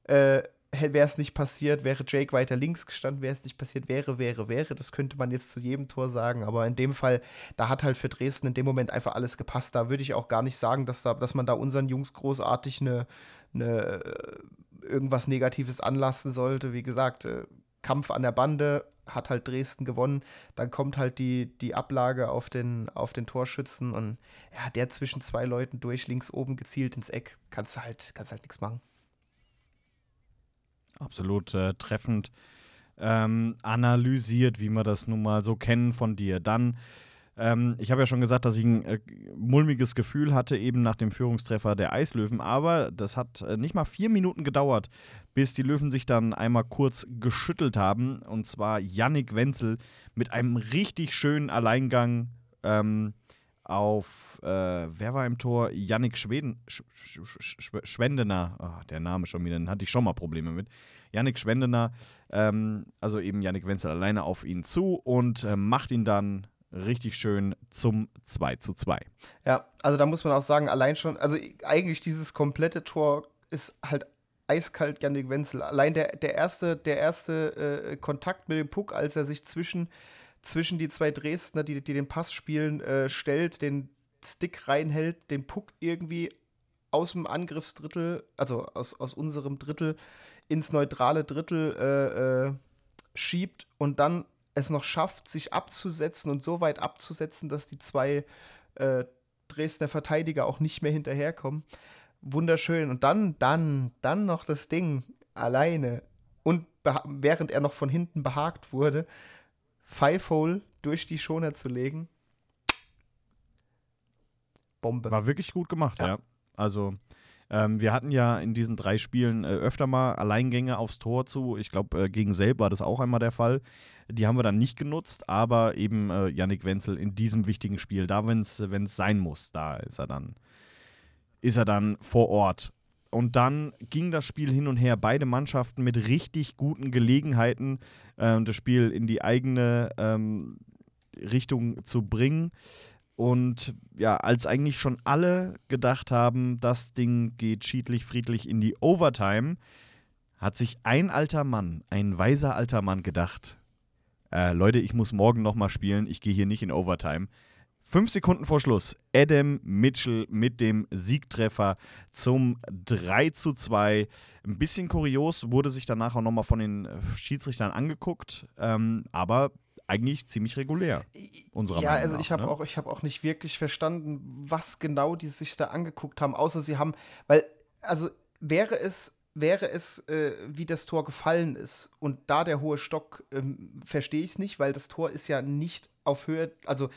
Äh, wäre es nicht passiert, wäre Jake weiter links gestanden, wäre es nicht passiert, wäre, wäre, wäre. Das könnte man jetzt zu jedem Tor sagen. Aber in dem Fall, da hat halt für Dresden in dem Moment einfach alles gepasst. Da würde ich auch gar nicht sagen, dass, da, dass man da unseren Jungs großartig eine, eine, äh, irgendwas Negatives anlassen sollte. Wie gesagt, äh, Kampf an der Bande hat halt Dresden gewonnen. Dann kommt halt die, die Ablage auf den, auf den Torschützen und ja, der zwischen zwei Leuten durch, links oben gezielt ins Eck, kannst halt, kannst halt nichts machen. Absolut äh, treffend ähm, analysiert, wie wir das nun mal so kennen von dir. Dann, ähm, ich habe ja schon gesagt, dass ich ein äh, mulmiges Gefühl hatte, eben nach dem Führungstreffer der Eislöwen, aber das hat äh, nicht mal vier Minuten gedauert, bis die Löwen sich dann einmal kurz geschüttelt haben. Und zwar Yannick Wenzel mit einem richtig schönen Alleingang. Ähm, auf, äh, wer war im Tor? Yannick Schweden, Sch Sch Sch Schwendener, ah, der Name schon wieder, den hatte ich schon mal Probleme mit. Yannick Schwendener, ähm, also eben Yannick Wenzel alleine auf ihn zu und äh, macht ihn dann richtig schön zum 2 zu 2. Ja, also da muss man auch sagen, allein schon, also eigentlich dieses komplette Tor ist halt eiskalt Yannick Wenzel. Allein der, der erste, der erste äh, Kontakt mit dem Puck, als er sich zwischen, zwischen die zwei Dresdner, die, die den Pass spielen, äh, stellt, den Stick reinhält, den Puck irgendwie aus dem Angriffsdrittel, also aus, aus unserem Drittel, ins neutrale Drittel äh, äh, schiebt und dann es noch schafft, sich abzusetzen und so weit abzusetzen, dass die zwei äh, Dresdner Verteidiger auch nicht mehr hinterherkommen. Wunderschön. Und dann, dann, dann noch das Ding alleine und während er noch von hinten behagt wurde, Five Hole durch die Schoner zu legen. Bombe. War wirklich gut gemacht, ja. Ja. Also, ähm, wir hatten ja in diesen drei Spielen äh, öfter mal Alleingänge aufs Tor zu. Ich glaube, äh, gegen Selb war das auch einmal der Fall. Die haben wir dann nicht genutzt, aber eben äh, Yannick Wenzel in diesem wichtigen Spiel, da, wenn es sein muss, da ist er dann, ist er dann vor Ort. Und dann ging das Spiel hin und her. Beide Mannschaften mit richtig guten Gelegenheiten, ähm, das Spiel in die eigene ähm, Richtung zu bringen. Und ja, als eigentlich schon alle gedacht haben, das Ding geht schiedlich, friedlich in die Overtime, hat sich ein alter Mann, ein weiser alter Mann gedacht, äh, Leute, ich muss morgen nochmal spielen, ich gehe hier nicht in Overtime. Fünf Sekunden vor Schluss, Adam Mitchell mit dem Siegtreffer zum 3 zu 2. Ein bisschen kurios, wurde sich danach auch nochmal von den Schiedsrichtern angeguckt, ähm, aber eigentlich ziemlich regulär. Unserer ja, Meinung also nach, ich habe ne? auch, ich habe auch nicht wirklich verstanden, was genau die sich da angeguckt haben, außer sie haben, weil, also wäre es, wäre es, äh, wie das Tor gefallen ist und da der hohe Stock, ähm, verstehe ich es nicht, weil das Tor ist ja nicht auf Höhe, also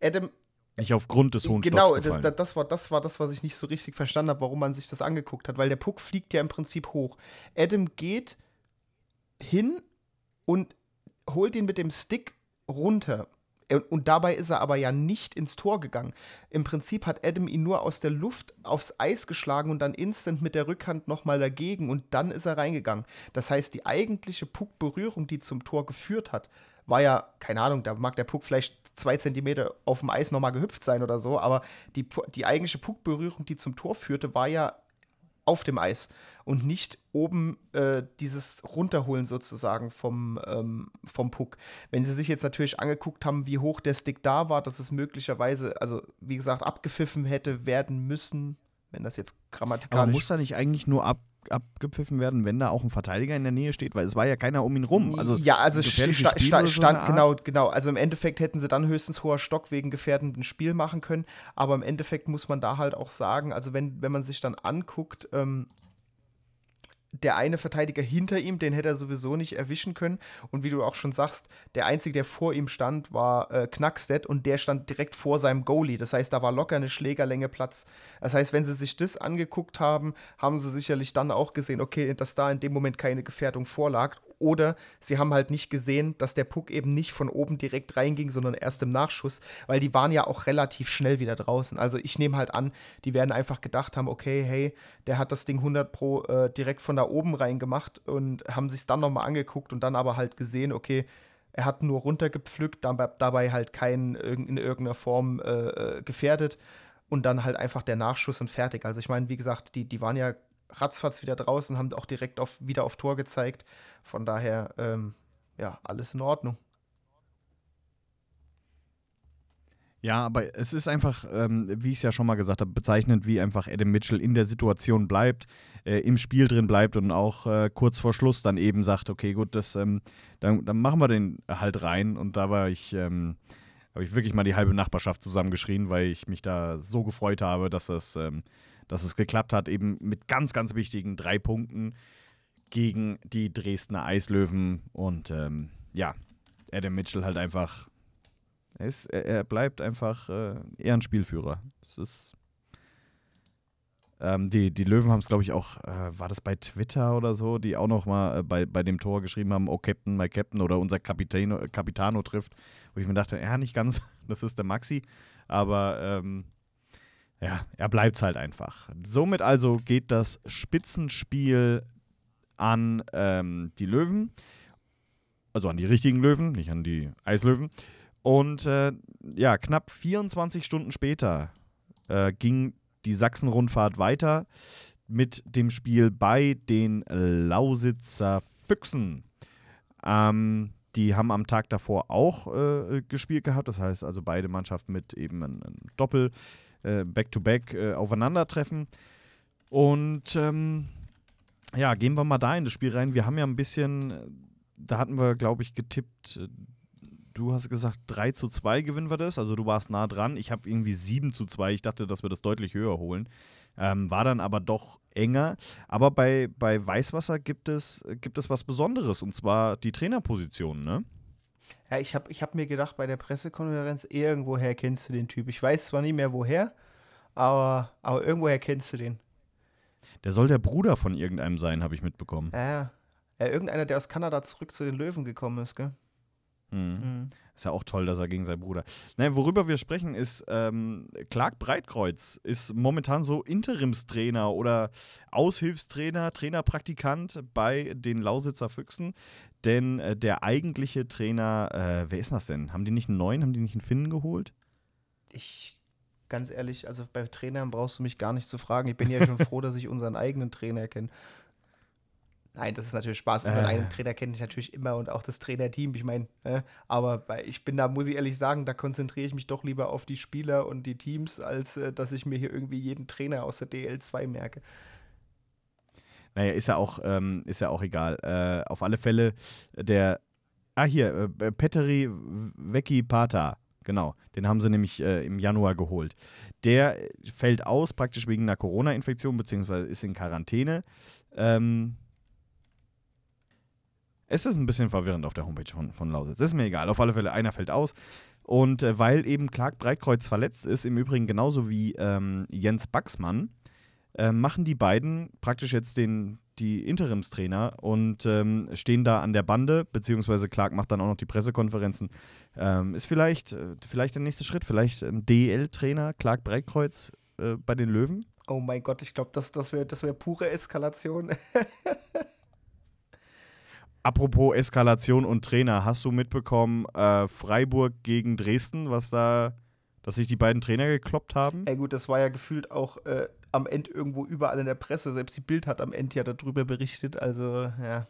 Adam, Nicht aufgrund des hohen genau, Stocks das, das, das, war, das war das, was ich nicht so richtig verstanden habe, warum man sich das angeguckt hat, weil der Puck fliegt ja im Prinzip hoch. Adam geht hin und holt ihn mit dem Stick runter. Und dabei ist er aber ja nicht ins Tor gegangen. Im Prinzip hat Adam ihn nur aus der Luft aufs Eis geschlagen und dann instant mit der Rückhand nochmal dagegen und dann ist er reingegangen. Das heißt, die eigentliche Puckberührung, die zum Tor geführt hat, war ja, keine Ahnung, da mag der Puck vielleicht zwei Zentimeter auf dem Eis nochmal gehüpft sein oder so, aber die, die eigentliche Puckberührung, die zum Tor führte, war ja auf dem Eis und nicht oben äh, dieses Runterholen sozusagen vom, ähm, vom Puck. Wenn sie sich jetzt natürlich angeguckt haben, wie hoch der Stick da war, dass es möglicherweise, also wie gesagt, abgepfiffen hätte werden müssen, wenn das jetzt Aber grammatikalisch muss da nicht eigentlich nur ab, abgepfiffen werden, wenn da auch ein Verteidiger in der Nähe steht? Weil es war ja keiner um ihn rum. Also ja, also sta sta so stand, genau, genau. Also im Endeffekt hätten sie dann höchstens hoher Stock wegen gefährdenden Spiel machen können. Aber im Endeffekt muss man da halt auch sagen, also wenn, wenn man sich dann anguckt, ähm, der eine Verteidiger hinter ihm, den hätte er sowieso nicht erwischen können. Und wie du auch schon sagst, der Einzige, der vor ihm stand, war äh, Knackstedt und der stand direkt vor seinem Goalie. Das heißt, da war locker eine Schlägerlänge Platz. Das heißt, wenn sie sich das angeguckt haben, haben sie sicherlich dann auch gesehen, okay, dass da in dem Moment keine Gefährdung vorlag. Oder sie haben halt nicht gesehen, dass der Puck eben nicht von oben direkt reinging, sondern erst im Nachschuss, weil die waren ja auch relativ schnell wieder draußen. Also ich nehme halt an, die werden einfach gedacht haben, okay, hey, der hat das Ding 100 pro äh, direkt von da oben reingemacht und haben sich dann nochmal angeguckt und dann aber halt gesehen, okay, er hat nur runtergepflückt, dabei, dabei halt keinen in irgendeiner Form äh, äh, gefährdet und dann halt einfach der Nachschuss und fertig. Also ich meine, wie gesagt, die, die waren ja ratzfatz wieder draußen, haben auch direkt auf, wieder auf Tor gezeigt. Von daher, ähm, ja, alles in Ordnung. Ja, aber es ist einfach, ähm, wie ich es ja schon mal gesagt habe, bezeichnend, wie einfach Adam Mitchell in der Situation bleibt, äh, im Spiel drin bleibt und auch äh, kurz vor Schluss dann eben sagt, okay, gut, das, ähm, dann, dann machen wir den halt rein. Und da war ich, ähm, habe ich wirklich mal die halbe Nachbarschaft zusammengeschrien, weil ich mich da so gefreut habe, dass es, ähm, dass es geklappt hat, eben mit ganz, ganz wichtigen drei Punkten gegen die Dresdner Eislöwen. Und ähm, ja, Adam Mitchell halt einfach er, ist, er, bleibt einfach äh, eher ein Spielführer. Das ist. Ähm, die, die Löwen haben es, glaube ich, auch, äh, war das bei Twitter oder so, die auch noch mal äh, bei, bei dem Tor geschrieben haben, oh Captain, my Captain oder unser Capitano, Capitano trifft, wo ich mir dachte, ja, nicht ganz, das ist der Maxi, aber ähm, ja, er bleibt halt einfach. Somit also geht das Spitzenspiel an ähm, die Löwen, also an die richtigen Löwen, nicht an die Eislöwen. Und äh, ja, knapp 24 Stunden später äh, ging die Sachsen-Rundfahrt weiter mit dem Spiel bei den Lausitzer Füchsen. Ähm, die haben am Tag davor auch äh, gespielt gehabt, das heißt also beide Mannschaften mit eben einem, einem Doppel äh, Back-to-Back äh, aufeinandertreffen. Und ähm, ja, gehen wir mal da in das Spiel rein. Wir haben ja ein bisschen, da hatten wir, glaube ich, getippt, äh, du hast gesagt, 3 zu 2 gewinnen wir das. Also du warst nah dran. Ich habe irgendwie 7 zu 2. Ich dachte, dass wir das deutlich höher holen. Ähm, war dann aber doch enger. Aber bei, bei Weißwasser gibt es, gibt es was Besonderes, und zwar die Trainerposition, ne? Ja, ich habe ich hab mir gedacht, bei der Pressekonferenz, irgendwoher kennst du den Typ. Ich weiß zwar nicht mehr woher, aber, aber irgendwoher kennst du den. Der soll der Bruder von irgendeinem sein, habe ich mitbekommen. Ja, ja. irgendeiner, der aus Kanada zurück zu den Löwen gekommen ist, gell? Mhm. Mhm. Ist ja auch toll, dass er gegen seinen Bruder. Nein, worüber wir sprechen, ist, ähm, Clark Breitkreuz ist momentan so Interimstrainer oder Aushilfstrainer, Trainerpraktikant bei den Lausitzer Füchsen. Denn äh, der eigentliche Trainer, äh, wer ist das denn? Haben die nicht einen neuen, haben die nicht einen Finnen geholt? Ich, ganz ehrlich, also bei Trainern brauchst du mich gar nicht zu fragen. Ich bin ja schon froh, dass ich unseren eigenen Trainer kenne. Nein, das ist natürlich Spaß. Unseren Äh. eigenen Trainer kenne ich natürlich immer und auch das Trainerteam. Ich meine, äh, aber bei, ich bin da, muss ich ehrlich sagen, da konzentriere ich mich doch lieber auf die Spieler und die Teams, als äh, dass ich mir hier irgendwie jeden Trainer aus der DL2 merke. Naja, ist ja auch, ähm, ist ja auch egal. Äh, auf alle Fälle der, ah hier, äh, Petteri Vecchi Pata, genau, den haben sie nämlich äh, im Januar geholt. Der fällt aus, praktisch wegen einer Corona-Infektion, beziehungsweise ist in Quarantäne. Ähm, es ist ein bisschen verwirrend auf der Homepage von, von Lausitz. Ist mir egal. Auf alle Fälle, einer fällt aus. Und äh, weil eben Clark Breitkreuz verletzt ist, im Übrigen genauso wie ähm, Jens Baxmann, äh, machen die beiden praktisch jetzt den, die Interimstrainer und ähm, stehen da an der Bande, beziehungsweise Clark macht dann auch noch die Pressekonferenzen. Ähm, ist vielleicht, äh, vielleicht der nächste Schritt, vielleicht ein DL-Trainer, Clark Breitkreuz äh, bei den Löwen? Oh mein Gott, ich glaube, das, das wäre das wär pure Eskalation. Apropos Eskalation und Trainer, hast du mitbekommen, äh, Freiburg gegen Dresden, was da, dass sich die beiden Trainer gekloppt haben? Ey, gut, das war ja gefühlt auch äh, am Ende irgendwo überall in der Presse. Selbst die Bild hat am Ende ja darüber berichtet. Also, ja.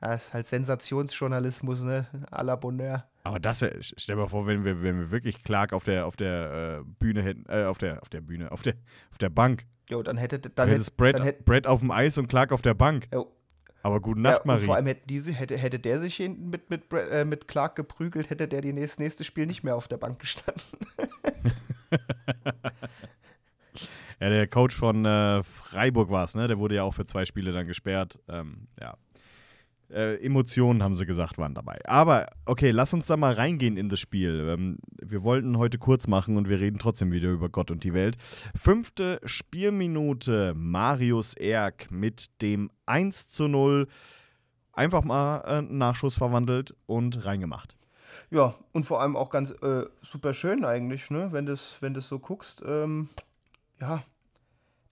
Das ist halt Sensationsjournalismus, ne? À la Bonheur. Aber das wäre, stell dir mal vor, wenn wir, wenn wir wirklich Clark auf der, auf der äh, Bühne hätten, äh, auf der, auf der Bühne, auf der, auf der Bank. Jo, dann hätte Dann hätte, Brett, dann hätte, Brett auf dem Eis und Clark auf der Bank. jo, Aber gute ja, Nacht, und Marie. vor allem hätte diese hätte, hätte der sich hinten mit mit äh, mit Clark geprügelt, hätte der die nächste, nächste Spiel nicht mehr auf der Bank gestanden. Ja, der Coach von äh, Freiburg war es, ne? Der wurde ja auch für zwei Spiele dann gesperrt. Ähm, ja. Äh, Emotionen, haben sie gesagt, waren dabei. Aber okay, lass uns da mal reingehen in das Spiel. Ähm, wir wollten heute kurz machen und wir reden trotzdem wieder über Gott und die Welt. Fünfte Spielminute, Marius Erk mit dem 1 zu 0. Einfach mal äh, Nachschuss verwandelt und reingemacht. Ja, und vor allem auch ganz äh, super schön eigentlich, ne? Wenn du wenn das so guckst. Ähm, ja,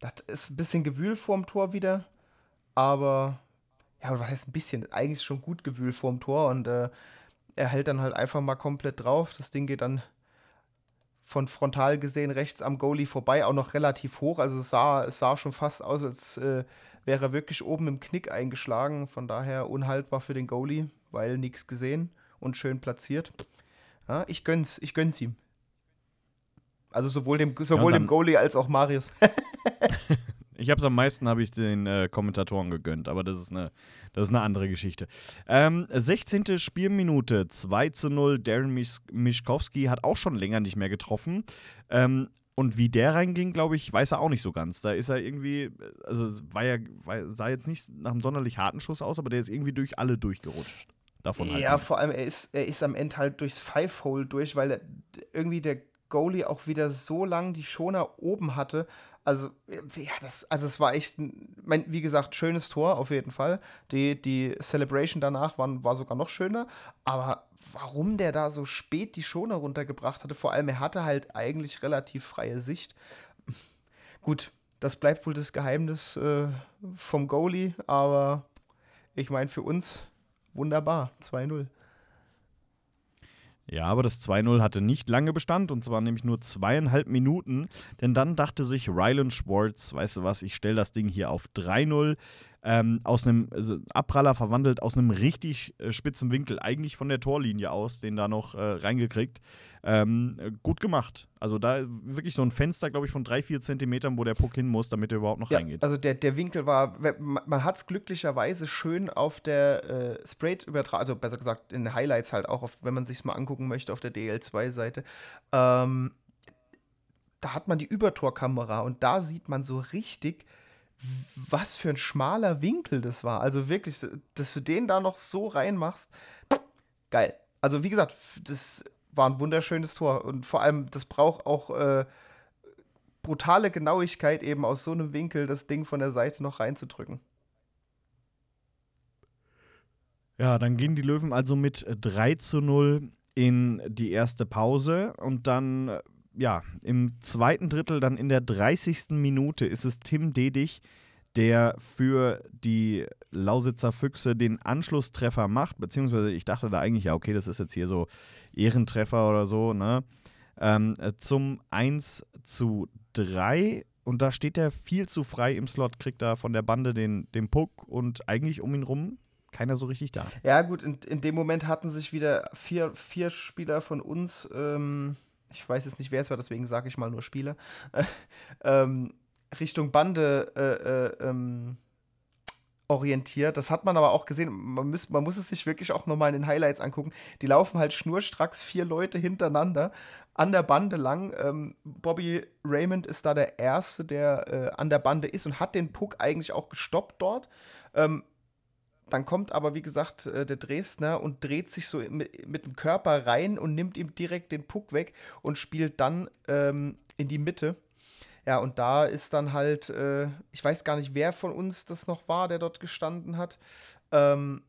das ist ein bisschen Gewühl vorm Tor wieder. Aber, ja, was heißt ein bisschen? Eigentlich schon gut Gewühl vorm Tor. Und äh, er hält dann halt einfach mal komplett drauf. Das Ding geht dann von frontal gesehen rechts am Goalie vorbei, auch noch relativ hoch. Also es sah, es sah schon fast aus, als äh, wäre er wirklich oben im Knick eingeschlagen. Von daher unhaltbar für den Goalie, weil nichts gesehen und schön platziert. Ja, ich gönn's, ich gönn's ihm. Also sowohl dem, sowohl dann- dem Goalie als auch Marius. Ich habe es am meisten habe ich den äh, Kommentatoren gegönnt, aber das ist eine, das ist eine andere Geschichte. Ähm, 16. Spielminute, 2 zu 0. Darren Misch Mischkowski hat auch schon länger nicht mehr getroffen. Ähm, und wie der reinging, glaube ich, weiß er auch nicht so ganz. Da ist er irgendwie, also es war ja, war, sah jetzt nicht nach einem sonderlich harten Schuss aus, aber der ist irgendwie durch alle durchgerutscht. Davon halt ja, nichts. vor allem, er ist, er ist am Ende halt durchs Five-Hole durch, weil er, irgendwie der Goalie auch wieder so lang die Schoner oben hatte. Also, äh, ja, das, also es war echt, ein, mein, wie gesagt, schönes Tor auf jeden Fall. Die, die Celebration danach war, war sogar noch schöner. Aber warum der da so spät die Schoner runtergebracht hatte, vor allem er hatte halt eigentlich relativ freie Sicht. Gut, das bleibt wohl das Geheimnis äh, vom Goalie, aber ich meine, für uns wunderbar, 2-0. Ja, aber das 2-0 hatte nicht lange Bestand und zwar nämlich nur zweieinhalb Minuten, denn dann dachte sich Rylan Schwartz, weißt du was, ich stelle das Ding hier auf 3-0. ähm, aus einem also Abpraller verwandelt, aus einem richtig äh, spitzen Winkel, eigentlich von der Torlinie aus, den da noch äh, reingekriegt. Ähm, gut gemacht. Also da wirklich so ein Fenster, glaube ich, von drei, vier Zentimetern, wo der Puck hin muss, damit er überhaupt noch Ja, reingeht. also der, der Winkel war, man hat es glücklicherweise schön auf der äh, Sprayed übertragen, also besser gesagt in den Highlights halt auch, auf, wenn man sich mal angucken möchte auf der DL2-Seite. Ähm, da hat man die Übertorkamera und da sieht man so richtig, was für ein schmaler Winkel das war. Also wirklich, dass du den da noch so reinmachst, geil. Also wie gesagt, das war ein wunderschönes Tor und vor allem, das braucht auch äh, brutale Genauigkeit, eben aus so einem Winkel das Ding von der Seite noch reinzudrücken. Ja, dann gehen die Löwen also mit 3 zu 0 in die erste Pause und dann, ja, im zweiten Drittel, dann in der 30. Minute, ist es Tim Dedich, der für die Lausitzer Füchse den Anschlusstreffer macht, beziehungsweise ich dachte da eigentlich, ja, okay, das ist jetzt hier so Ehrentreffer oder so, ne? Ähm, äh, zum 1 zu 3 und da steht er viel zu frei im Slot, kriegt da von der Bande den, den Puck und eigentlich um ihn rum keiner so richtig da. Ja, gut, in, in dem Moment hatten sich wieder vier, vier Spieler von uns, ähm, ich weiß jetzt nicht, wer es war, deswegen sage ich mal nur Spieler, ähm, Richtung Bande äh, äh, ähm, orientiert. Das hat man aber auch gesehen. Man, muss, man muss es sich wirklich auch nochmal in den Highlights angucken. Die laufen halt schnurstracks vier Leute hintereinander an der Bande lang. Ähm, Bobby Raymond ist da der Erste, der äh, an der Bande ist und hat den Puck eigentlich auch gestoppt dort. Ähm, dann kommt aber, wie gesagt, äh, der Dresdner und dreht sich so mit, mit, dem Körper rein und nimmt ihm direkt den Puck weg und spielt dann ähm, in die Mitte. Ja, und da ist dann halt, äh, ich weiß gar nicht, wer von uns das noch war, der dort gestanden hat. Ähm,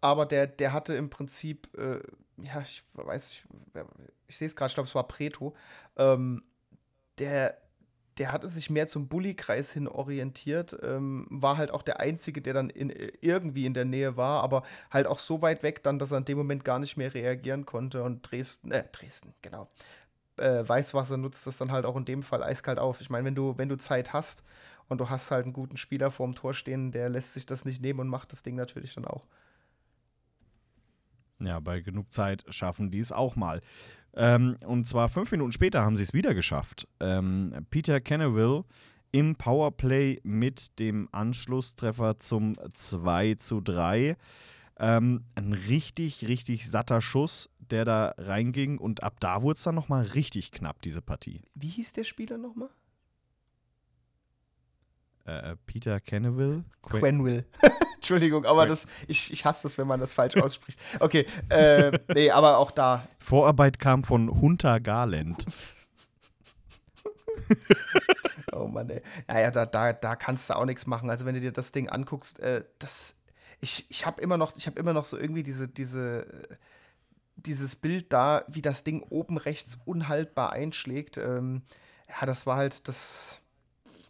aber der, der hatte im Prinzip, äh, ja, ich weiß, ich, ich sehe es gerade, ich glaube, es war Preto. Ähm, der, der hatte sich mehr zum Bulli-Kreis hin orientiert, ähm, war halt auch der Einzige, der dann in, irgendwie in der Nähe war, aber halt auch so weit weg dann, dass er in dem Moment gar nicht mehr reagieren konnte und Dresden, äh, Dresden, genau, äh, Weißwasser nutzt das dann halt auch in dem Fall eiskalt auf. Ich meine, wenn du, wenn du Zeit hast und du hast halt einen guten Spieler vorm Tor stehen, der lässt sich das nicht nehmen und macht das Ding natürlich dann auch. Ja, bei genug Zeit schaffen die es auch mal. Ähm, und zwar fünf Minuten später haben sie es wieder geschafft. Ähm, Peter Kenneville im Powerplay mit dem Anschlusstreffer zum 2 zu 3. Ähm, ein richtig, richtig satter Schuss, der da reinging und ab da wurde es dann nochmal richtig knapp, diese Partie. Wie hieß der Spieler nochmal? Äh, Peter Kenneville? Quenville. Entschuldigung, aber Quen das, ich, ich hasse das, wenn man das falsch ausspricht. Okay, äh, nee, aber auch da. Vorarbeit kam von Hunter Garland. oh Mann, ey. Naja, da, da, da kannst du auch nichts machen. Also, wenn du dir das Ding anguckst, äh, das. Ich, ich habe immer noch, ich habe immer noch so irgendwie diese, diese, dieses Bild da, wie das Ding oben rechts unhaltbar einschlägt. Ähm, ja, das war halt das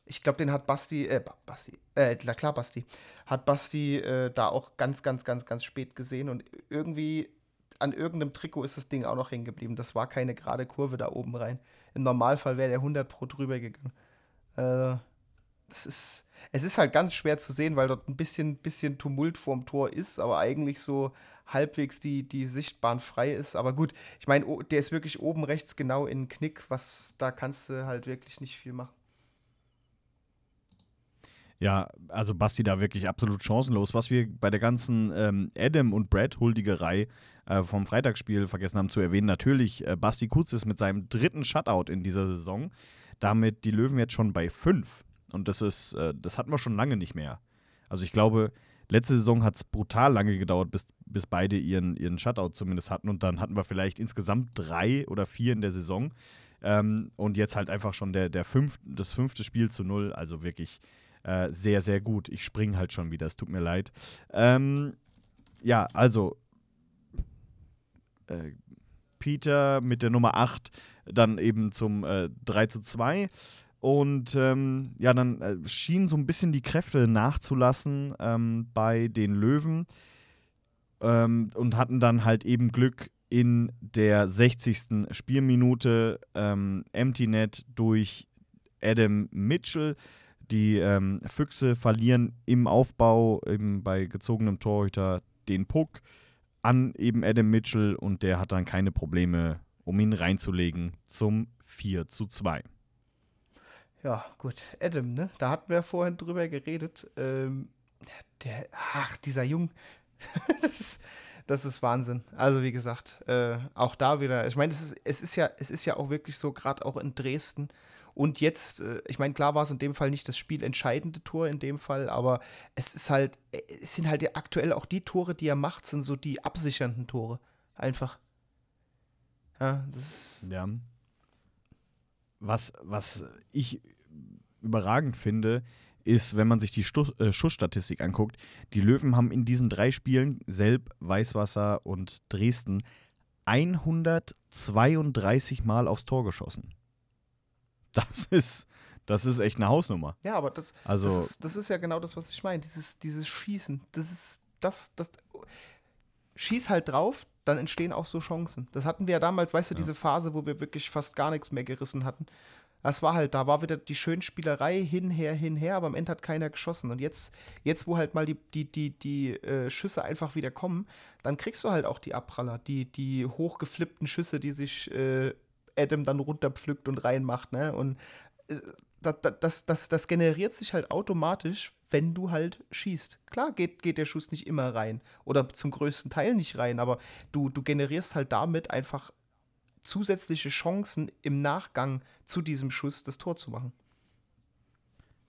ich glaube, den hat Basti, äh, Basti, äh, klar, Basti, hat Basti äh, da auch ganz, ganz, ganz, ganz spät gesehen und irgendwie an irgendeinem Trikot ist das Ding auch noch hängen geblieben. Das war keine gerade Kurve da oben rein. Im Normalfall wäre der 100 pro drüber gegangen. Äh, das ist, es ist halt ganz schwer zu sehen, weil dort ein bisschen, bisschen Tumult vorm Tor ist, aber eigentlich so halbwegs die, die Sichtbahn frei ist. Aber gut, ich meine, der ist wirklich oben rechts genau in Knick, was da kannst du halt wirklich nicht viel machen. Ja, also Basti da wirklich absolut chancenlos. Was wir bei der ganzen ähm, Adam und Brad Huldigerei äh, vom Freitagsspiel vergessen haben zu erwähnen, natürlich äh, Basti Kutz ist mit seinem dritten Shutout in dieser Saison. Damit die Löwen jetzt schon bei fünf. Und das ist, äh, das hatten wir schon lange nicht mehr. Also ich glaube, letzte Saison hat es brutal lange gedauert, bis, bis beide ihren, ihren Shutout zumindest hatten. Und dann hatten wir vielleicht insgesamt drei oder vier in der Saison. Ähm, und jetzt halt einfach schon der, der fünf, das fünfte Spiel zu null. Also wirklich äh, sehr, sehr gut. Ich springe halt schon wieder, es tut mir leid. Ähm, ja, also äh, Peter mit der Nummer 8 dann eben zum äh, 3 zu 2. Und ähm, ja, dann äh, schienen so ein bisschen die Kräfte nachzulassen ähm, bei den Löwen ähm, und hatten dann halt eben Glück in der 60. Spielminute ähm, Empty Net durch Adam Mitchell Die ähm, Füchse verlieren im Aufbau eben bei gezogenem Torhüter den Puck an eben Adam Mitchell und der hat dann keine Probleme, um ihn reinzulegen zum 4 zu 2. Ja, gut. Adam, ne? Da hatten wir vorhin drüber geredet. Ähm, der, ach, dieser Jung. das, ist, das ist Wahnsinn. Also, wie gesagt, äh, auch da wieder. Ich meine, es ist, es ist ja, es ist ja auch wirklich so, gerade auch in Dresden. Und jetzt, äh, ich meine, klar war es in dem Fall nicht das spielentscheidende Tor in dem Fall, aber es ist halt, es sind halt aktuell auch die Tore, die er macht, sind so die absichernden Tore. Einfach. Ja, das ist. Ja. Was, was ich überragend finde, ist, wenn man sich die Stu äh, Schussstatistik anguckt, die Löwen haben in diesen drei Spielen, Selb, Weißwasser und Dresden, 132 Mal aufs Tor geschossen. Das ist, das ist echt eine Hausnummer. Ja, aber das, Also- das, ist, das ist ja genau das, was ich meine. Dieses, dieses Schießen. Das ist das, das. Schieß halt drauf, dann entstehen auch so Chancen. Das hatten wir ja damals, weißt du, diese Phase, wo wir wirklich fast gar nichts mehr gerissen hatten. Das war halt, da war wieder die Schönspielerei hinher, hinher, aber am Ende hat keiner geschossen. Und jetzt, jetzt wo halt mal die, die, die, die äh, Schüsse einfach wieder kommen, dann kriegst du halt auch die Abpraller, die, die hochgeflippten Schüsse, die sich äh, Adam dann runterpflückt und reinmacht, ne? Und äh, das, das, das, das generiert sich halt automatisch, wenn du halt schießt. Klar geht, geht der Schuss nicht immer rein oder zum größten Teil nicht rein, aber du, du generierst halt damit einfach zusätzliche Chancen im Nachgang zu diesem Schuss das Tor zu machen.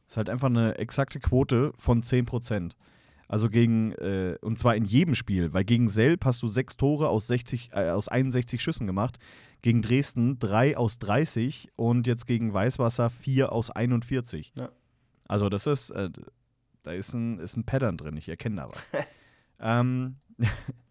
ist halt einfach eine exakte Quote von 10%. Also gegen, äh, und zwar in jedem Spiel, weil gegen Selb hast du sechs Tore aus, 60, äh, aus 61 Schüssen gemacht, gegen Dresden drei aus 30 und jetzt gegen Weißwasser vier aus 41. Ja. Also das ist, äh, da ist ein, ist ein Pattern drin, ich erkenne da was. ähm,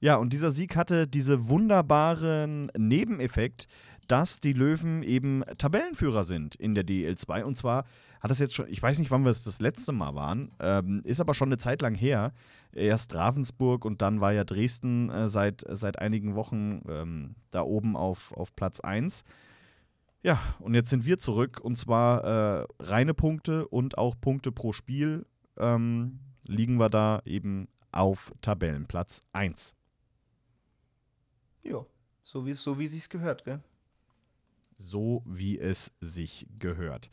ja, und dieser Sieg hatte diese wunderbaren Nebeneffekt, dass die Löwen eben Tabellenführer sind in der DL2. Und zwar hat das jetzt schon, ich weiß nicht, wann wir es das letzte Mal waren, ähm, ist aber schon eine Zeit lang her. Erst Ravensburg und dann war ja Dresden äh, seit, seit einigen Wochen ähm, da oben auf, auf Platz 1. Ja, und jetzt sind wir zurück und zwar äh, reine Punkte und auch Punkte pro Spiel ähm, liegen wir da eben auf Tabellenplatz 1. Ja, so wie es so wie sich's gehört, gell? so wie es sich gehört.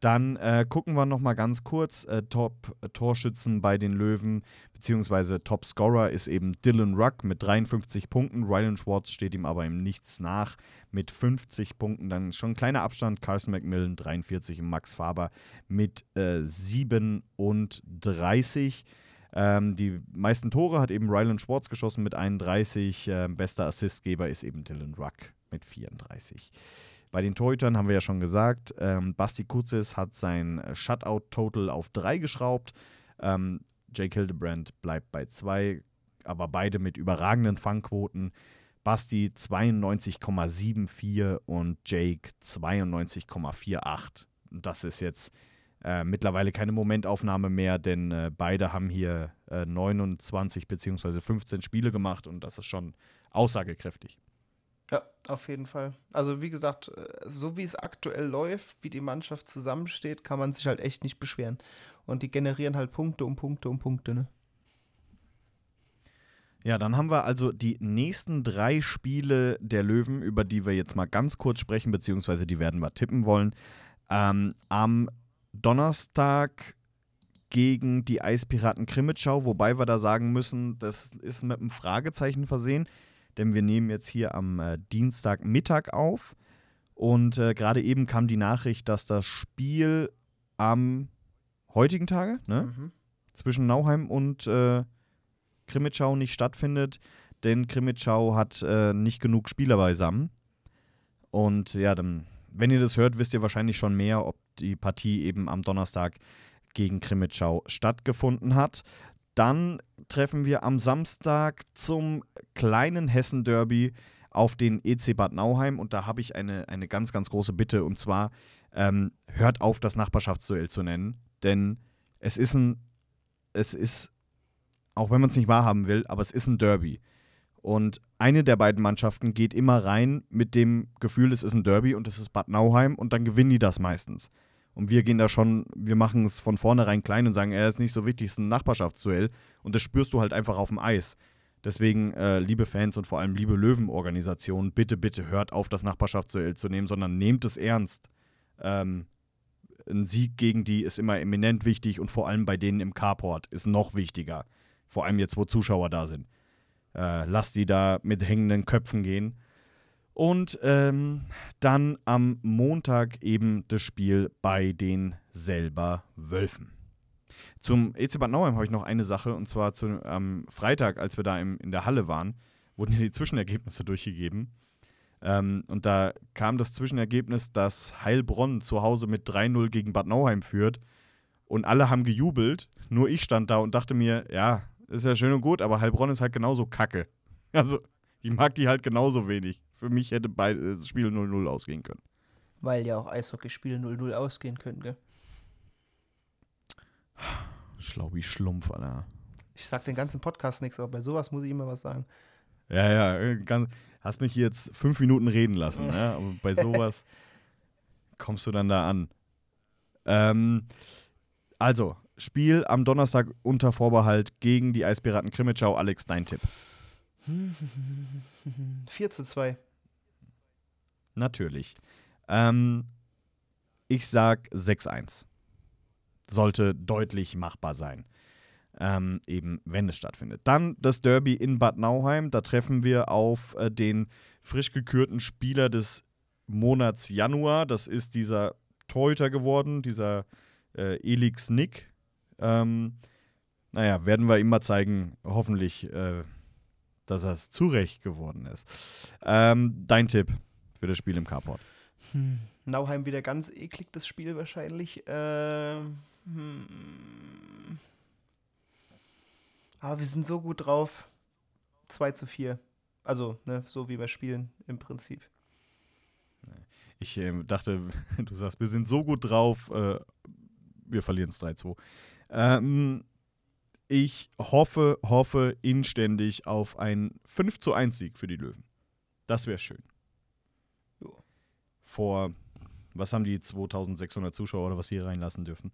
Dann äh, gucken wir noch mal ganz kurz äh, Top-Torschützen bei den Löwen, beziehungsweise Top-Scorer ist eben Dylan Ruck mit 53 Punkten. Rylan Schwartz steht ihm aber im Nichts nach mit 50 Punkten. Dann schon ein kleiner Abstand, Carson McMillan 43 und Max Faber mit äh, 37. Ähm, die meisten Tore hat eben Rylan Schwartz geschossen mit 31. Ähm, bester Assistgeber ist eben Dylan Ruck mit 34. Bei den Torhütern haben wir ja schon gesagt, ähm, Basti Kuzis hat sein Shutout-Total auf 3 geschraubt. Ähm, Jake Hildebrand bleibt bei 2, aber beide mit überragenden Fangquoten. Basti 92,74 und Jake 92,48. Und das ist jetzt äh, mittlerweile keine Momentaufnahme mehr, denn äh, beide haben hier äh, 29 bzw. 15 Spiele gemacht und das ist schon aussagekräftig. Ja, auf jeden Fall. Also wie gesagt, äh, so wie es aktuell läuft, wie die Mannschaft zusammensteht, kann man sich halt echt nicht beschweren. Und die generieren halt Punkte um Punkte um Punkte, ne? Ja, dann haben wir also die nächsten drei Spiele der Löwen, über die wir jetzt mal ganz kurz sprechen, beziehungsweise die werden wir tippen wollen. Ähm, am Donnerstag gegen die Eispiraten Krimitschau, wobei wir da sagen müssen, das ist mit einem Fragezeichen versehen, denn wir nehmen jetzt hier am äh, Dienstagmittag auf und äh, gerade eben kam die Nachricht, dass das Spiel am heutigen Tage, ne? Mhm. zwischen Nauheim und äh, Krimitschau nicht stattfindet, denn Krimitschau hat äh, nicht genug Spieler beisammen. Und ja, dann, wenn ihr das hört, wisst ihr wahrscheinlich schon mehr, ob die Partie eben am Donnerstag gegen Krimitschau stattgefunden hat. Dann treffen wir am Samstag zum kleinen Hessen-Derby auf den EC Bad Nauheim und da habe ich eine, eine ganz, ganz große Bitte und zwar ähm, hört auf, das Nachbarschaftsduell zu nennen, denn es ist ein, es ist, auch wenn man es nicht wahrhaben will, aber es ist ein Derby. Und eine der beiden Mannschaften geht immer rein mit dem Gefühl, es ist ein Derby und es ist Bad Nauheim und dann gewinnen die das meistens. Und wir gehen da schon, wir machen es von vornherein klein und sagen, er ist nicht so wichtig, es ist ein Nachbarschaftsduell. Und das spürst du halt einfach auf dem Eis. Deswegen, äh, liebe Fans und vor allem liebe Löwenorganisationen, bitte, bitte hört auf, das Nachbarschaftsduell zu nehmen, sondern nehmt es ernst. Ähm, ein Sieg gegen die ist immer eminent wichtig und vor allem bei denen im Carport ist noch wichtiger. Vor allem jetzt, wo Zuschauer da sind. Äh, lasst die da mit hängenden Köpfen gehen. Und ähm, dann am Montag eben das Spiel bei den selber Wölfen. Zum EC Bad Nauheim habe ich noch eine Sache, und zwar zu, am Freitag, als wir da im, in der Halle waren, wurden ja die Zwischenergebnisse durchgegeben. Ähm, und da kam das Zwischenergebnis, dass Heilbronn zu Hause mit 3-0 gegen Bad Nauheim führt. Und alle haben gejubelt. Nur ich stand da und dachte mir, ja, ist ja schön und gut, aber Heilbronn ist halt genauso kacke. Also, ich mag die halt genauso wenig. Für mich hätte beide, das Spiel 0-0 ausgehen können. Weil ja auch Eishockeyspiele 0-0 ausgehen können, gell? Schlau wie Schlumpf, Alter. Ich sag den ganzen Podcast nichts, aber bei sowas muss ich immer was sagen. Ja, ja, äh, ganz, hast mich jetzt fünf Minuten reden lassen, ne? aber bei sowas kommst du dann da an. Ähm, also, Spiel am Donnerstag unter Vorbehalt gegen die Eispiraten Krimitschau. Alex, dein Tipp. 4 zu 2. Natürlich. Ähm, ich sag 6-1. Sollte deutlich machbar sein. Ähm, eben, wenn es stattfindet. Dann das Derby in Bad Nauheim. Da treffen wir auf äh, den frisch gekürten Spieler des Monats Januar. Das ist dieser Torhüter geworden, dieser äh, Elix Nick. Ähm, naja, werden wir ihm mal zeigen, hoffentlich, äh, dass es zurecht geworden ist. Ähm, dein Tipp für das Spiel im Carport. Hm. Nauheim wieder ganz eklig, das Spiel wahrscheinlich. Ähm, hm. Aber wir sind so gut drauf. 2 zu 4. Also, ne, so wie bei Spielen im Prinzip. Ich äh, dachte, du sagst, wir sind so gut drauf, äh, wir verlieren es 3-2. Ähm, ich hoffe, hoffe inständig auf einen 5 zu 1 Sieg für die Löwen. Das wäre schön. Jo. Vor, was haben die 2600 Zuschauer oder was hier reinlassen dürfen?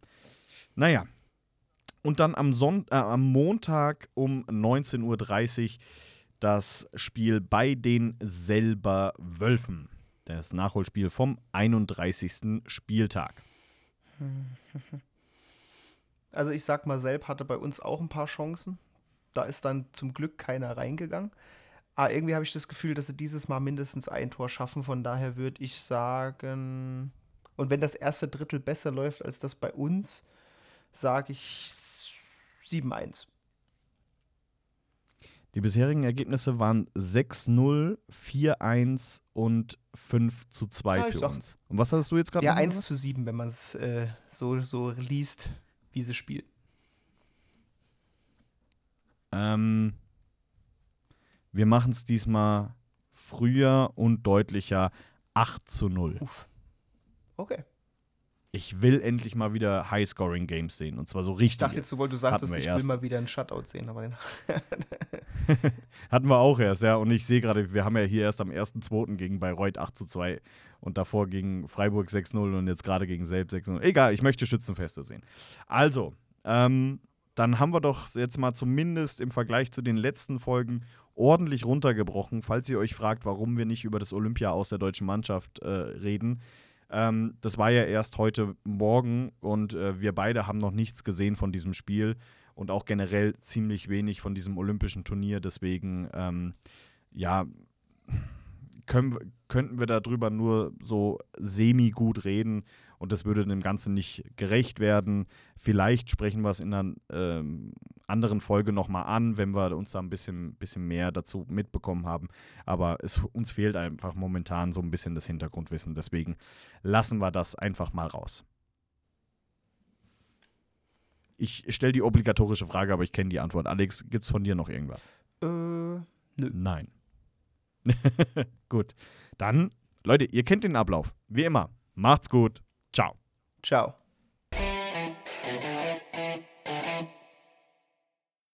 Naja. Und dann am, Son äh, am Montag um 19.30 Uhr das Spiel bei den selber Wölfen. Das Nachholspiel vom 31. Spieltag. Also ich sag mal, Selb hatte bei uns auch ein paar Chancen. Da ist dann zum Glück keiner reingegangen. Aber irgendwie habe ich das Gefühl, dass sie dieses Mal mindestens ein Tor schaffen. Von daher würde ich sagen, und wenn das erste Drittel besser läuft als das bei uns, sage ich 7-1. Die bisherigen Ergebnisse waren 6-0, 4-1 und 5 zu 2 Ja, für uns. Und was hast du jetzt gerade Ja, nochmal 1 gesagt? zu 7, wenn man es äh, so, so liest, wie sie spielen. Ähm, wir machen es diesmal früher und deutlicher 8 zu 0. Uff. Okay. Ich will endlich mal wieder High-Scoring-Games sehen. Und zwar so Ich richtig. dachte jetzt, du, du sagtest, ich erst. will mal wieder einen Shutout sehen, aber den Hatten wir auch erst, ja. Und ich sehe gerade, wir haben ja hier erst am 1.2. gegen Bayreuth 8 zu 2 und davor gegen Freiburg 6-0 und jetzt gerade gegen Selb 6-0. Egal, ich möchte Schützenfeste sehen. Also, ähm, dann haben wir doch jetzt mal zumindest im Vergleich zu den letzten Folgen ordentlich runtergebrochen. Falls ihr euch fragt, warum wir nicht über das Olympia aus der deutschen Mannschaft äh, reden. Ähm, das war ja erst heute Morgen und äh, wir beide haben noch nichts gesehen von diesem Spiel und auch generell ziemlich wenig von diesem olympischen Turnier. Deswegen, ähm, ja, können, könnten wir darüber nur so semi-gut reden und das würde dem Ganzen nicht gerecht werden. Vielleicht sprechen wir es in einer ähm, anderen Folge nochmal an, wenn wir uns da ein bisschen, bisschen mehr dazu mitbekommen haben. Aber es, uns fehlt einfach momentan so ein bisschen das Hintergrundwissen. Deswegen lassen wir das einfach mal raus. Ich stelle die obligatorische Frage, aber ich kenne die Antwort. Alex, gibt es von dir noch irgendwas? Äh, nö. Nein. gut. Dann, Leute, ihr kennt den Ablauf. Wie immer. Macht's gut. Ciao. Ciao.